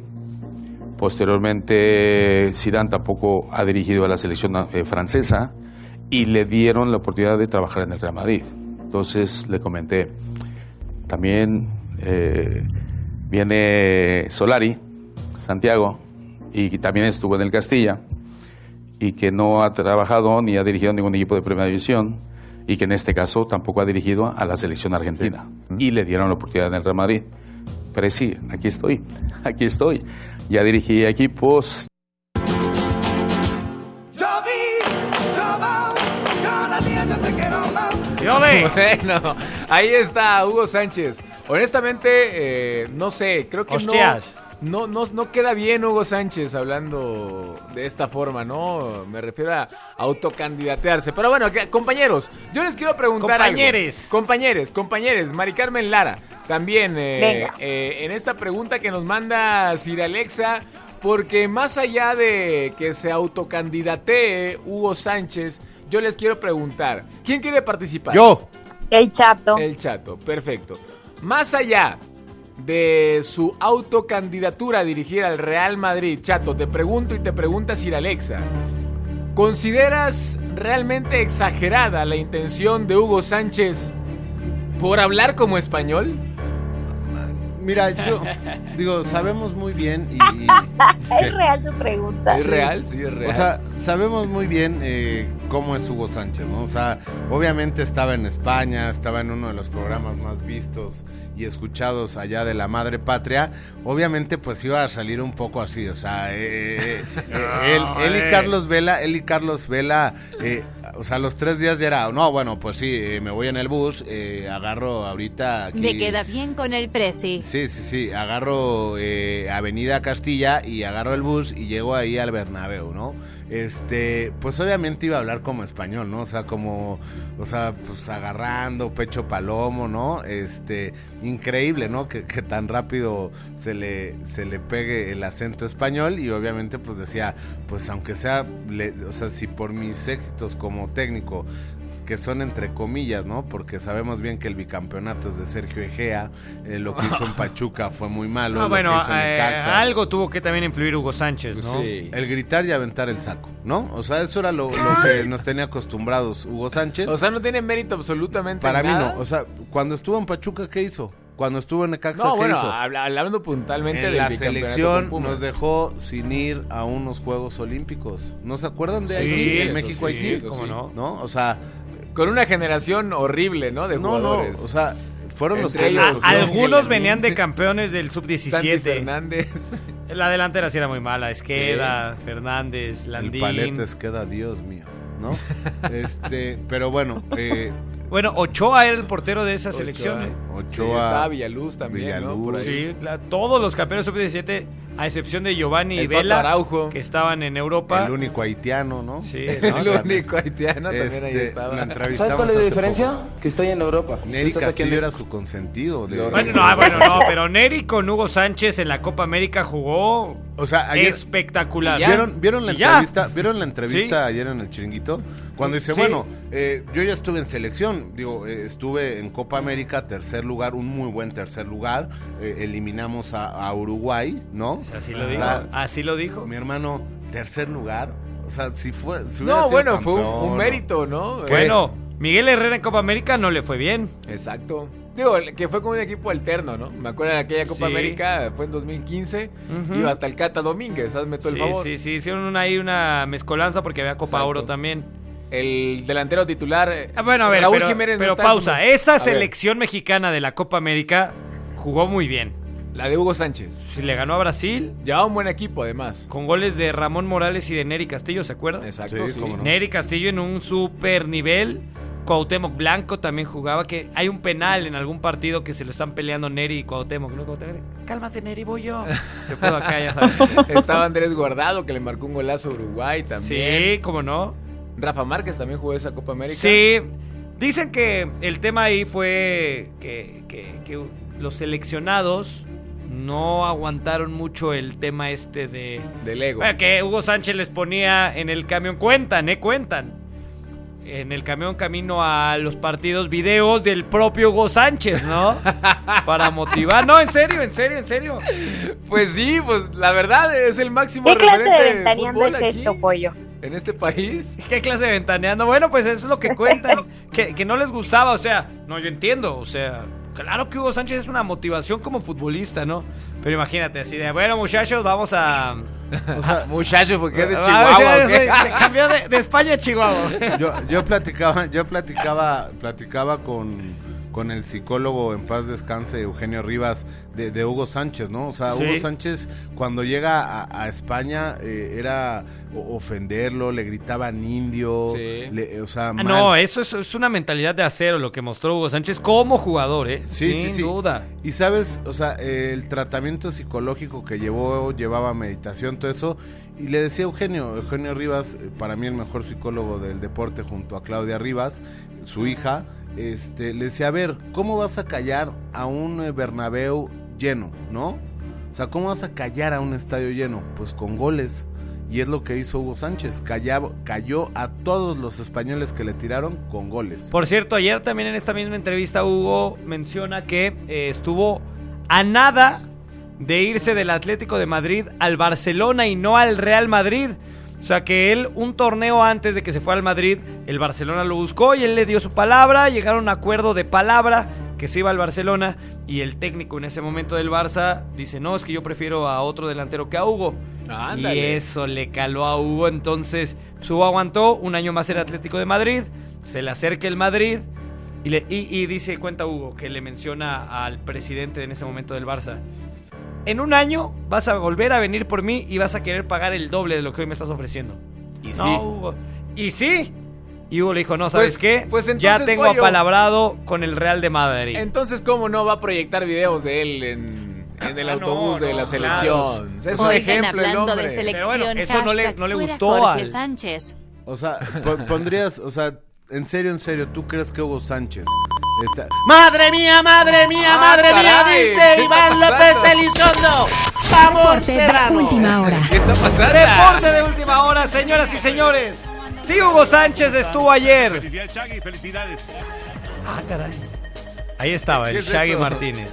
Posteriormente, Zidane tampoco ha dirigido a la selección eh, francesa y le dieron la oportunidad de trabajar en el Real Madrid. Entonces le comenté, también eh, viene Solari, Santiago, y también estuvo en el Castilla, y que no ha trabajado ni ha dirigido ningún equipo de primera división, y que en este caso tampoco ha dirigido a la selección argentina. Y le dieron la oportunidad en el Real Madrid. Pero sí, aquí estoy, aquí estoy. Ya dirigí equipos, Bueno, ahí está Hugo Sánchez. Honestamente, eh, no sé, creo que Hostias. no, no, no queda bien Hugo Sánchez hablando de esta forma, ¿no? Me refiero a autocandidatearse. Pero bueno, que- compañeros, yo les quiero preguntar Compañeres. algo. Compañeres, compañeres, Mari Carmen Lara, también eh, eh, en esta pregunta que nos manda Sir Alexa, porque más allá de que se autocandidatee Hugo Sánchez, yo les quiero preguntar, ¿quién quiere participar? Yo. El chato. El chato, perfecto. Más allá de su autocandidatura a dirigir al Real Madrid, chato, te pregunto y te pregunta Sir Alexa, ¿consideras realmente exagerada la intención de Hugo Sánchez por hablar como español? Mira, yo digo, sabemos muy bien y, y- Es real su pregunta. ¿Es real? Sí, es real. O sea, sabemos muy bien eh, cómo es Hugo Sánchez, ¿no? O sea, obviamente estaba en España, estaba en uno de los programas más vistos y escuchados allá de la madre patria. Obviamente, pues iba a salir un poco así, o sea, eh, eh, eh, él, él y. Carlos Vela, él y Carlos Vela, eh, o sea, los tres días ya era, no, bueno, pues sí, eh, me voy en el bus, eh, agarro ahorita aquí. Me queda bien con el presi. Sí, sí, sí. Agarro eh, Avenida Castilla y agarro el bus y llego ahí al Bernabéu, ¿no? Este, pues obviamente iba a hablar como español, ¿no? O sea, como, o sea, pues agarrando pecho palomo, ¿no? Este, increíble, ¿no? Que, que tan rápido se le, se le pegue el acento español y obviamente pues decía, pues aunque sea, le- o sea, si por mis éxitos como técnico que son entre comillas, ¿no? Porque sabemos bien que el bicampeonato es de Sergio Egea, eh, lo que hizo en Pachuca fue muy malo. Ah, lo bueno, que hizo en eh, algo tuvo que también influir Hugo Sánchez, ¿no? El gritar y aventar el saco, ¿no? O sea, eso era lo, lo que nos tenía acostumbrados Hugo Sánchez. O sea, no tiene mérito absolutamente Para mí nada. no. O sea, cuando estuvo en Pachuca, ¿qué hizo? Cuando estuvo en Necaxa, No, ¿qué bueno, hizo? habla- hablando puntualmente En del la selección nos dejó sin ir a unos Juegos Olímpicos. ¿No se acuerdan de Sí, eso? eso En sí, México-Haití. eso sí. ¿No? O sea... Con una generación horrible, ¿no? De No, o sea, fueron los que- ellos, A- algunos venían de campeones del sub-17. Sandy Fernández. La delantera sí era muy mala. Esqueda, Fernández, El Landín. Paletes queda, Dios mío, ¿no? este, pero bueno, eh, Bueno, Ochoa era el portero de esa Ochoa. selección. ¿eh? Ochoa, Sí, estaba Villaluz también, ¿no? Por ahí. Sí, la- todos los campeones sub-17, a excepción de Giovanni y Vela, Araujo. que estaban en Europa. el único haitiano, ¿no? Sí, El único haitiano también ahí Este, estaba. ¿Sabes cuál es la diferencia? poco. Que estoy en Europa. Neri estás aquí en era su consentido. de- Bueno, no, bueno, no, pero Neri con Hugo Sánchez en la Copa América jugó O sea, ayer- espectacular. ¿Vieron, ¿vieron la entrevista? ¿Vieron la entrevista ayer en el chiringuito? Cuando dice, Sí. bueno, eh, yo ya estuve en selección, digo, eh, estuve en Copa América, tercer lugar, un muy buen tercer lugar, eh, eliminamos a, a Uruguay, ¿no? Así lo O dijo. sea, Así lo dijo. mi hermano, tercer lugar, o sea, si fue... si No, sido bueno, fue un, mérito, ¿no? Bueno, Miguel Herrera en Copa América no le fue bien. Exacto. Digo, que fue como un equipo alterno, ¿no? Me acuerdo de aquella Copa Sí. América, fue en 2015. Ujú. Iba hasta el Cata Domínguez, hazme todo Sí, el favor. sí, sí, hicieron una- ahí una mezcolanza porque había Copa Exacto. Oro también. El delantero titular. eh, Ah, bueno, a ver, Raúl pero, Jiménez no pero pausa. Esa A ver, selección mexicana de la Copa América jugó muy bien. La de Hugo Sánchez. Si le ganó a Brasil Llevaba un buen equipo, además. con goles de Ramón Morales y de Neri Castillo, ¿se acuerdan? Exacto, Sí, sí. cómo no. Neri Castillo en un super nivel. Cuauhtémoc Blanco también jugaba, que hay un penal en algún partido que se lo están peleando Neri y Cuauhtémoc, ¿no? Cuauhtémoc, Cálmate, Neri, voy yo. Se fue acá, ya sabes. Estaba Andrés Guardado que le marcó un golazo a Uruguay también. Sí, cómo no. Rafa Márquez también jugó esa Copa América. Sí, dicen que el tema ahí fue que, que- que los seleccionados no aguantaron mucho el tema este de... Del ego. Bueno, que Hugo Sánchez les ponía en el camión, cuentan, ¿eh? Cuentan. En el camión camino a los partidos videos del propio Hugo Sánchez, ¿no? Para motivar. No, en serio, en serio, en serio. Pues sí, pues la verdad es el máximo ¿Qué clase de ventaneando es aquí, esto, pollo? En este país. ¿Qué clase de ventaneando? Bueno, pues eso es lo que cuentan. que, que no les gustaba, o sea, no, yo entiendo, o sea, claro que Hugo Sánchez es una motivación como futbolista, ¿no? Pero imagínate, así de, bueno, muchachos, vamos a... O sea, muchacho, porque es de Ah, Chihuahua. sí, ¿o qué? sí, se cambió de, de España a Chihuahua. Yo, yo platicaba, yo platicaba, platicaba con, con el psicólogo en paz descanse Eugenio Rivas de, de Hugo Sánchez, ¿no? O sea, Sí. Hugo Sánchez cuando llega a, a España eh, era ofenderlo, le gritaban indio, le- o sea, Ah, mal. No, eso es, es una mentalidad de acero lo que mostró Hugo Sánchez como jugador, ¿eh? Sí, Sin sí, sí. duda. Y sabes, o sea, el tratamiento psicológico que llevó, llevaba meditación, todo eso. Y le decía Eugenio, Eugenio Rivas, eh, para mí el mejor psicólogo del deporte junto a Claudia Rivas, su hija, este, le decía, a ver, ¿cómo vas a callar a un eh, Bernabéu lleno, no? O sea, ¿cómo vas a callar a un estadio lleno? Pues con goles. Y es lo que hizo Hugo Sánchez, callaba- cayó a todos los españoles que le tiraron con goles. Por cierto, ayer también en esta misma entrevista Hugo menciona que eh, estuvo a nada de irse del Atlético de Madrid al Barcelona y no al Real Madrid. O sea que él, un torneo antes de que se fuera al Madrid, el Barcelona lo buscó y él le dio su palabra, llegaron a un acuerdo de palabra que se iba al Barcelona y el técnico en ese momento del Barça dice, no, es que yo prefiero a otro delantero que a Hugo. Y eso le caló a Hugo, entonces Hugo aguantó un año más el Atlético de Madrid, se le acerca el Madrid y, le, y, y dice, cuenta Hugo, que le menciona al presidente en ese momento del Barça. En un año vas a volver a venir por mí y vas a querer pagar el doble de lo que hoy me estás ofreciendo. Y no, sí. Hugo. Y sí. Y Hugo le dijo, no, ¿sabes Pues- qué? pues ya tengo Pollo. apalabrado con el Real de Madrid. Entonces, ¿cómo no va a proyectar videos de él en, en el Ah, autobús no, de no, la claro. selección? Es un Oigan, ejemplo el hablando hombre. de selección, Pero bueno, eso no le- no gustó Jorge al- Sánchez. O sea, po- pondrías, o sea, en serio, en serio, ¿tú crees que Hugo Sánchez ¡Madre mía, madre mía, Ah, madre mía! Dice ¿qué Iván López? Elizondo. ¡Vamos, Serrano! última hora. ¿Qué está pasando? Reporte de última hora, señoras y señores. Sí, Hugo Sánchez estuvo ayer. Felicidades. Ah, caray. Ahí estaba, ¿Qué el es Shaggy eso? Martínez.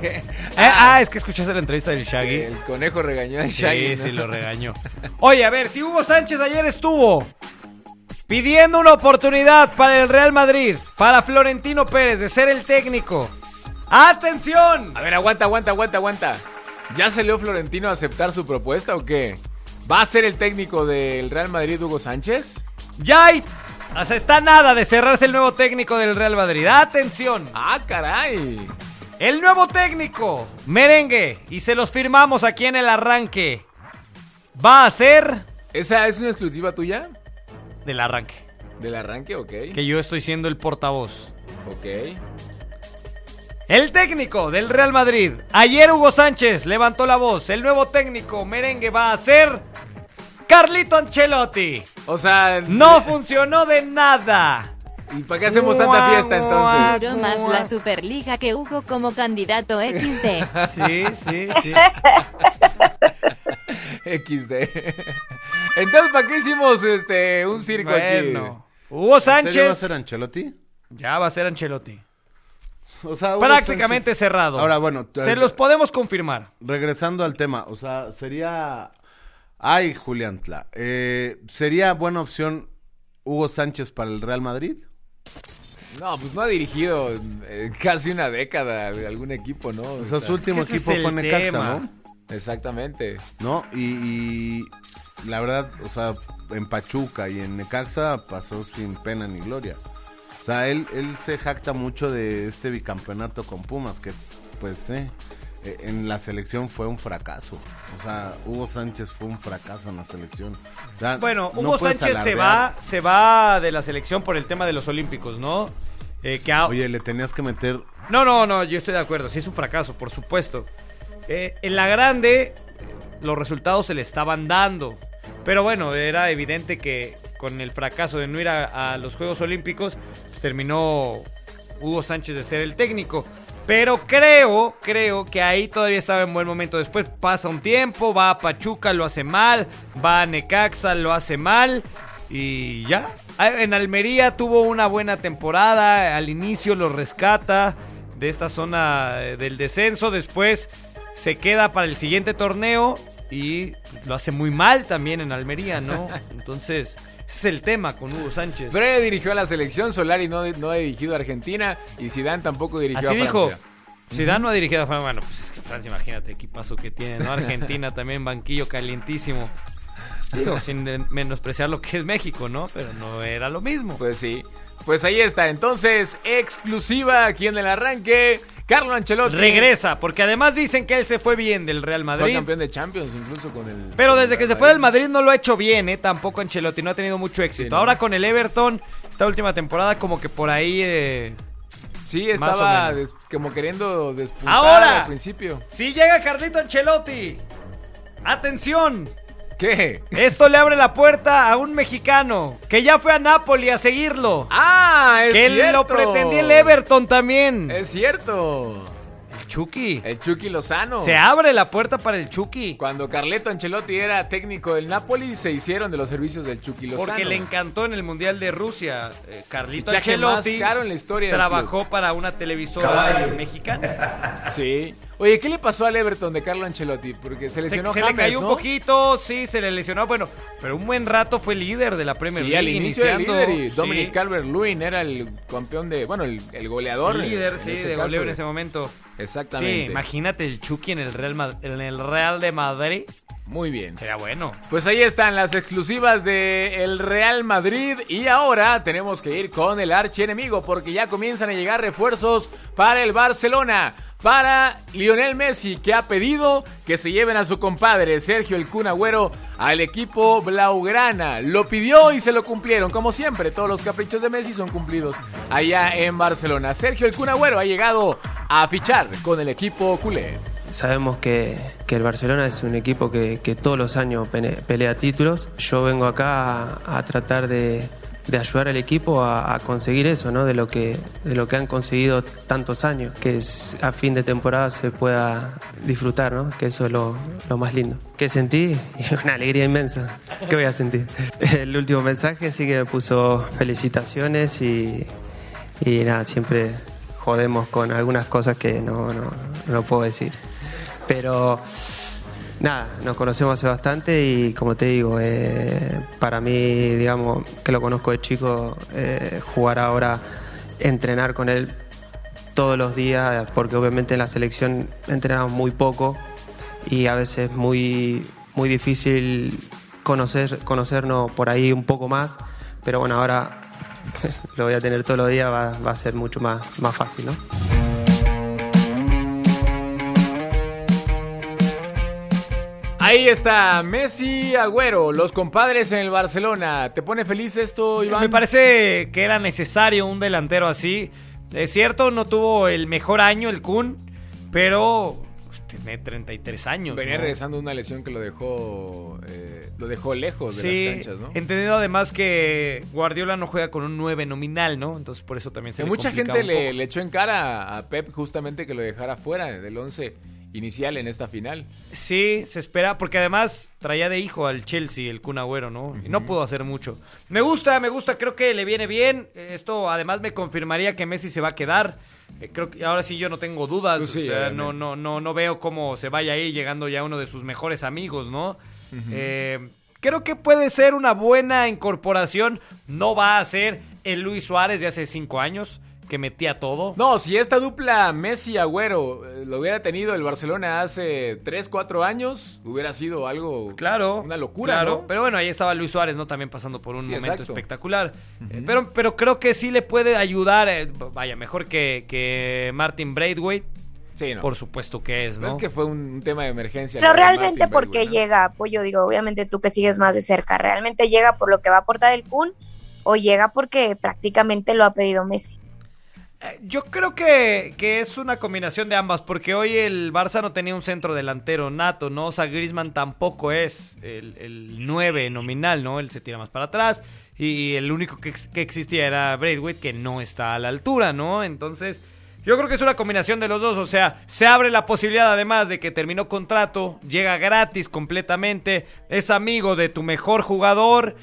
¿Qué? Eh, ah, es que escuchaste la entrevista del Shaggy. El conejo regañó a Sí, Shaggy. ¿no? sí, lo regañó. Oye, a ver, si Hugo Sánchez ayer estuvo pidiendo una oportunidad para el Real Madrid, para Florentino Pérez de ser el técnico. ¡Atención! A ver, aguanta, aguanta, aguanta, aguanta. ¿Ya salió Florentino a aceptar su propuesta o qué? ¿Va a ser el técnico del Real Madrid Hugo Sánchez? Ya hay- o sea, está nada de cerrarse el nuevo técnico del Real Madrid. ¡Atención! ¡Ah, caray! El nuevo técnico, merengue, y se los firmamos aquí en el arranque. Va a ser ¿Esa es una exclusiva tuya? Del arranque. ¿Del arranque? Ok. Que yo estoy siendo el portavoz. Ok. El técnico del Real Madrid. Ayer Hugo Sánchez levantó la voz. El nuevo técnico merengue va a ser Carlito Ancelotti. O sea, No funcionó de nada. ¿y para qué hacemos tanta fiesta entonces? Duró más la Superliga que Hugo como candidato XD. Sí, sí, sí. XD. Entonces, ¿para qué hicimos este un circo Bueno. aquí? Hugo ¿En serio va a Sánchez. ser Ancelotti? Ya va a ser Ancelotti. O sea, Hugo Prácticamente Sánchez- cerrado. Ahora, bueno, Se eh, los podemos confirmar. regresando al tema, o sea, sería... Ay, Julián Tla, eh, ¿sería buena opción Hugo Sánchez para el Real Madrid? No, pues no ha dirigido eh, casi una década de algún equipo, ¿no? O sea, su último ese es equipo el fue Necaxa, tema. ¿no? Exactamente. ¿No? Y, y la verdad, o sea, en Pachuca y en Necaxa pasó sin pena ni gloria. O sea, él, él se jacta mucho de este bicampeonato con Pumas, que pues, eh, eh, en la selección fue un fracaso. O sea, Hugo Sánchez fue un fracaso en la selección. O sea, Bueno, no Hugo Sánchez se va, se va de la selección por el tema de los Olímpicos, ¿no? Eh, que a- Oye, le tenías que meter No, no, no, yo estoy de acuerdo. Sí es un fracaso, por supuesto. Eh, en la grande, los resultados se le estaban dando. Pero bueno, era evidente que con el fracaso de no ir a, los Juegos Olímpicos, pues, terminó Hugo Sánchez de ser el técnico. Pero creo, creo que ahí todavía estaba en buen momento. Después pasa un tiempo, va a Pachuca, lo hace mal, va a Necaxa, lo hace mal. Y ya. Ah, En Almería tuvo una buena temporada. Al inicio lo rescata de esta zona eh, del descenso. Después se queda para el siguiente torneo y lo hace muy mal también en Almería, ¿no? Entonces, ese es el tema con Hugo Sánchez. Bre dirigió a la selección, Solari no, no ha dirigido a Argentina y Zidane tampoco dirigió Así a dijo. Francia. Zidane no ha dirigido a Francia. Bueno, pues es que Francia, imagínate, equipazo que tiene, ¿no? Argentina también, banquillo calientísimo. Digo, sin menospreciar lo que es México, ¿no? Pero no era lo mismo. Pues sí. Pues ahí está. Entonces, exclusiva aquí en el arranque. Carlo Ancelotti. Regresa, porque además dicen que él se fue bien del Real Fue Madrid. campeón de Champions incluso con el... Pero desde que se fue del Madrid no lo ha hecho bien, ¿eh? Tampoco Ancelotti, no ha tenido mucho éxito. Sí, ¿no? Ahora con el Everton, esta última temporada como que por ahí... eh, Sí, estaba des- como queriendo despuntar Ahora. al principio. Sí llega Carlito Ancelotti. Atención. ¿Qué? Esto le abre la puerta a un mexicano que ya fue a Napoli a seguirlo. ¡Ah! Es que cierto. lo pretendía el Everton también. Es cierto. El Chucky. El Chucky Lozano. Se abre la puerta para el Chucky. Cuando Carleto Ancelotti era técnico del Napoli, se hicieron de los servicios del Chucky Lozano. Porque le encantó en el Mundial de Rusia. Eh, Carlito Fichaje más Ancelotti caro en la historia trabajó para una televisora Caballo. mexicana. Sí. Oye, ¿qué le pasó al Everton de Carlo Ancelotti? Porque se Se, lesionó se le James, cayó ¿no? un poquito, sí, se le lesionó, bueno, pero un buen rato fue líder de la Premier Sí, League. al inicio era líder y sí. Dominic Calvert-Lewin era el campeón de, bueno, el, el goleador. El líder, en sí, de goleo en ese momento. Exactamente. Sí, imagínate el Chucky en el Real, Ma- en el Real de Madrid. Muy bien. Sería bueno. Pues ahí están las exclusivas de el Real Madrid y ahora tenemos que ir con el archienemigo porque ya comienzan a llegar refuerzos para el Barcelona. Para Lionel Messi, que ha pedido que se lleven a su compadre Sergio El Kun Agüero al equipo Blaugrana. Lo pidió y se lo cumplieron. Como siempre, todos los caprichos de Messi son cumplidos allá en Barcelona. Sergio El Kun Agüero ha llegado a fichar con el equipo culé. Sabemos que, que el Barcelona es un equipo que, que todos los años pelea títulos. Yo vengo acá a tratar de, de ayudar al equipo a, conseguir eso, ¿no? de, lo que, de lo que han conseguido tantos años, que a fin de temporada se pueda disfrutar, ¿no? que eso es lo, lo más lindo. ¿Qué sentí? Una alegría inmensa. ¿Qué voy a sentir? El último mensaje sí que me puso felicitaciones y, y nada, siempre jodemos con algunas cosas que no, no, no puedo decir. Pero nada, nos conocemos hace bastante y como te digo, eh, para mí, digamos, que lo conozco de chico, eh, jugar ahora, entrenar con él todos los días, porque obviamente en la selección entrenamos muy poco y a veces es muy, muy difícil conocer, conocernos por ahí un poco más, pero bueno, ahora lo voy a tener todos los días, va, va a ser mucho más, más fácil, ¿no? Ahí está Messi Agüero, los compadres en el Barcelona. ¿Te pone feliz esto, Iván? Me parece que era necesario un delantero así. Es cierto, no tuvo el mejor año el Kun, pero tiene 33 años. Venía ¿no? regresando una lesión que lo dejó eh, lo dejó lejos de Sí, las canchas, ¿no? entendido además que Guardiola no juega con un 9 nominal, ¿no? Entonces por eso también se Que le mucha gente le echó en cara a Pep justamente que lo dejara fuera del 11 inicial en esta final. Sí, se espera, porque además traía de hijo al Chelsea el Kun Agüero, ¿no? Y no pudo hacer mucho. Me gusta, me gusta, creo que le viene bien. Esto además me confirmaría que Messi se va a quedar. Eh, Creo que ahora sí yo no tengo dudas. Sí, o sea, no, no, no, no veo cómo se vaya a ir llegando ya uno de sus mejores amigos, ¿no? Eh, creo que puede ser una buena incorporación. No va a ser el Luis Suárez de hace cinco años, que metía todo. No, si esta dupla Messi-Agüero eh, lo hubiera tenido el Barcelona hace 3, 4 años, hubiera sido algo... Claro. Una locura, Claro, ¿no? pero bueno, ahí estaba Luis Suárez, ¿no? También pasando por un Sí, momento exacto. espectacular. Eh, pero, pero creo que sí le puede ayudar, eh, vaya, mejor que, que Martin Braithwaite. Sí, no. por supuesto que es, No ¿no? es que fue un, tema de emergencia. Pero realmente porque Braithwaite, ¿no? llega apoyo, digo, obviamente tú que sigues más de cerca, ¿realmente llega por lo que va a aportar el Kun o llega porque prácticamente lo ha pedido Messi? Yo creo que, que es una combinación de ambas, porque hoy el Barça no tenía un centro delantero nato, ¿no? O sea, Griezmann tampoco es el, el 9 nominal, ¿no? Él se tira más para atrás y el único que, que existía era Braithwaite, que no está a la altura, ¿no? Entonces, yo creo que es una combinación de los dos, o sea, se abre la posibilidad además de que terminó contrato, llega gratis completamente, es amigo de tu mejor jugador,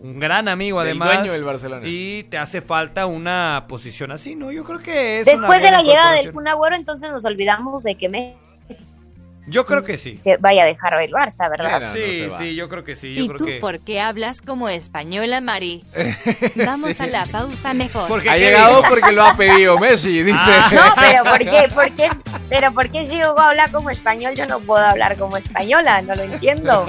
un gran amigo además. dueño del Barcelona. Y te hace falta una posición así, ¿no? Yo creo que es Después una de la llegada del incorporación. Kun Agüero, entonces nos olvidamos de que Messi Yo creo que sí. se vaya a dejar el Barça, ¿verdad? Sí, sí, yo creo que sí. Yo ¿Y creo tú que... por qué hablas como española, Mari? Vamos Sí. a la pausa mejor. Ha llegado porque lo ha pedido Messi, dice. Ah. No, pero ¿por qué? ¿Por qué? Pero ¿por qué si Hugo habla como español yo no puedo hablar como española? No lo entiendo.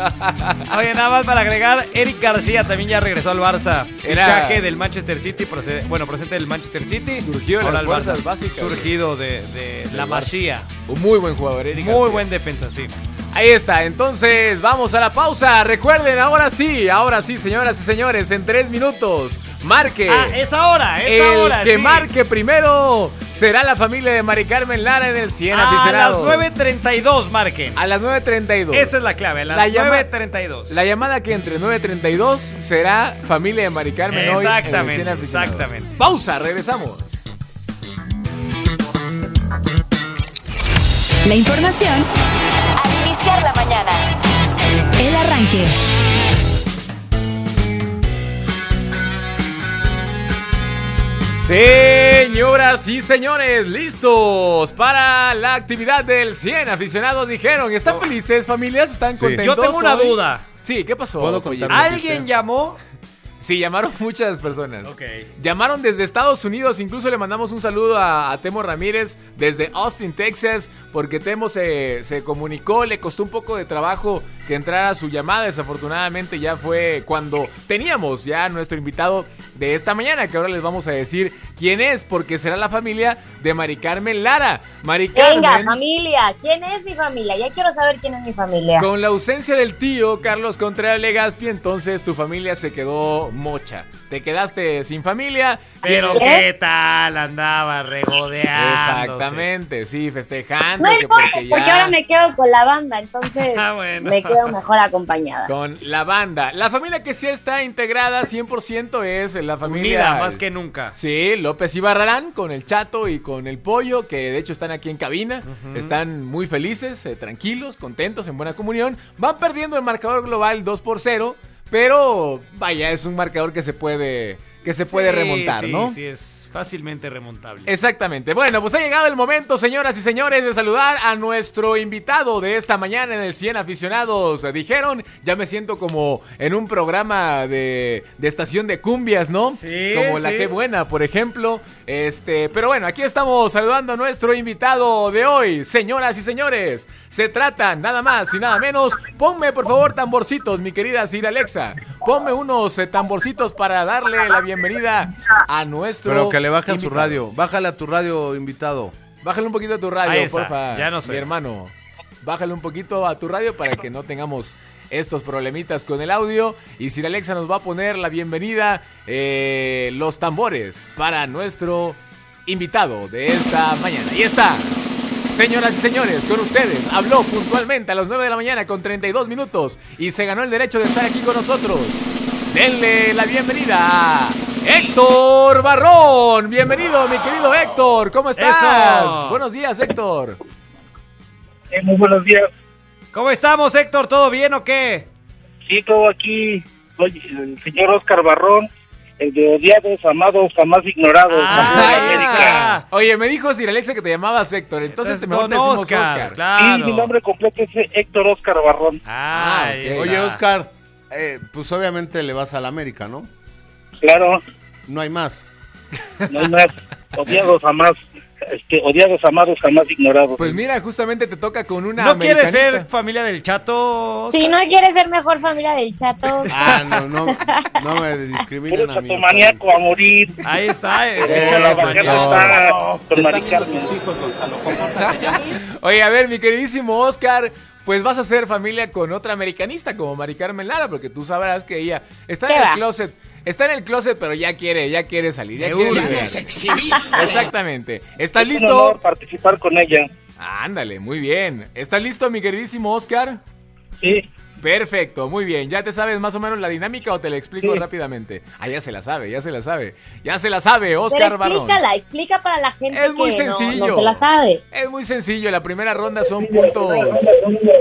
Oye, nada más para agregar, Eric García también ya regresó al Barça. Era- Fichaje del Manchester City, procede- bueno, procedente del Manchester City. Surgido de Ahora las Barça. básicas. Surgido de, de la Barça. Masía. Un muy buen jugador, Eric Muy García. buen defensa, sí. Ahí está, entonces vamos a la pausa. Recuerden, ahora sí, ahora sí, señoras y señores, en tres minutos, marque. Ah, es ahora, es el ahora, que sí. marque primero será la familia de Mari Carmen Lara en el 100 A las aficionados. 9.32 marquen. A las 9.32. Esa es la clave, a las La llama- 9.32. La llamada que entre 9.32 será familia de Mari Carmen hoy en el 100 Exactamente, aficionados. exactamente. Pausa, regresamos. La información Al iniciar la mañana. El arranque. Señoras y señores, listos para la actividad del 100 aficionados dijeron, ¿están felices familias? ¿Están Sí. contentos? Yo tengo una hoy? duda. Sí, ¿qué pasó? ¿Puedo Oye, contar ¿Alguien llamó? Sí, llamaron muchas personas. Ok. Llamaron desde Estados Unidos, incluso le mandamos un saludo a, a Temo Ramírez desde Austin, Texas, porque Temo se, se comunicó, le costó un poco de trabajo que entrara su llamada, desafortunadamente ya fue cuando teníamos ya nuestro invitado de esta mañana, que ahora les vamos a decir quién es, porque será la familia de Mari Carmen Lara. Mari Venga, Carmen, familia. ¿Quién es mi familia? Ya quiero saber quién es mi familia. con la ausencia del tío Carlos Contreras Legaspi, entonces tu familia se quedó mocha. Te quedaste sin familia. Pero ¿Quién qué es? tal, andaba regodeando. Exactamente, sí, festejando. No importa, porque ya- porque ahora me quedo con la banda, entonces Ah, bueno. me quedo mejor acompañada. Con la banda. La familia que sí está integrada 100% es la familia. Unida, más que nunca. Sí, López y Barrarán con el Chato y con el Pollo, que de hecho están aquí en cabina. Están muy felices, eh, tranquilos, contentos, en buena comunión. Van perdiendo el marcador global 2 por 0, pero vaya, es un marcador que se puede, que se puede Sí, remontar, sí, ¿no? Sí, es fácilmente remontable. Exactamente. Bueno, pues ha llegado el momento, señoras y señores, de saludar a nuestro invitado de esta mañana en el 100 aficionados. Dijeron, ya me siento como en un programa de, de estación de cumbias, ¿no? Sí, Como la que buena, por ejemplo. Este, pero bueno, aquí estamos saludando a nuestro invitado de hoy, señoras y señores. Se trata nada más y nada menos. Ponme por favor tamborcitos, mi querida Sir Alexa. Ponme unos eh, tamborcitos para darle la bienvenida a nuestro Pero que le baje a su radio. Bájale a tu radio, invitado. Bájale un poquito a tu radio, Ahí está, porfa. ya no sé. Mi hermano. Bájale un poquito a tu radio para que no tengamos estos problemitas con el audio. Y Sir Alexa nos va a poner la bienvenida, eh, los tambores para nuestro invitado de esta mañana. Y está. Señoras y señores, con ustedes habló puntualmente a las 9 de la mañana con 32 minutos y se ganó el derecho de estar aquí con nosotros. Denle la bienvenida a Héctor Barrón. Bienvenido, mi querido Héctor. ¿Cómo estás? Eso. Buenos días, Héctor. muy buenos días. ¿Cómo estamos, Héctor? ¿Todo bien o qué? Sí, todo aquí. Soy el señor Oscar Barrón, el de odiados, amados, jamás ignorados. Ah. Oye, me dijo Sir Alexa que te llamabas Héctor, entonces Es mejor don te Oscar, Oscar. claro. Sí, mi nombre completo es Héctor Oscar Barrón. Ah, Ah. Oye, Oscar, eh, pues obviamente le vas a la América, ¿no? Claro, No hay más. no hay más. Odiados, jamás. este, odiados, amados, jamás ignorados. Pues mira, justamente te toca con una ¿No quieres ser familia del chato? Si no quieres ser mejor familia del chato. Ah, no, no, no me discriminen a mí. maníaco a morir. Ahí está, eh, Eh. Oye, a ver, mi queridísimo Oscar, pues vas a ser familia con otra americanista como Mari Carmen Lara, porque tú sabrás que ella está ¿Qué en el va? closet. Está en el closet, pero ya quiere, ya quiere salir, ya Me quiere exhibiste. Exactamente. ¿Estás Es un listo? honor participar con ella. Ándale, muy bien. ¿Estás listo, mi queridísimo Oscar? Sí. Perfecto, muy bien. ¿Ya te sabes más o menos la dinámica o te la explico Sí. rápidamente? Ah, ya se la sabe, ya se la sabe. Ya se la sabe, Oscar Pero explícala, explica para la gente Es muy que no- sencillo. no, se la sabe. Es muy sencillo, la primera ronda son puntos.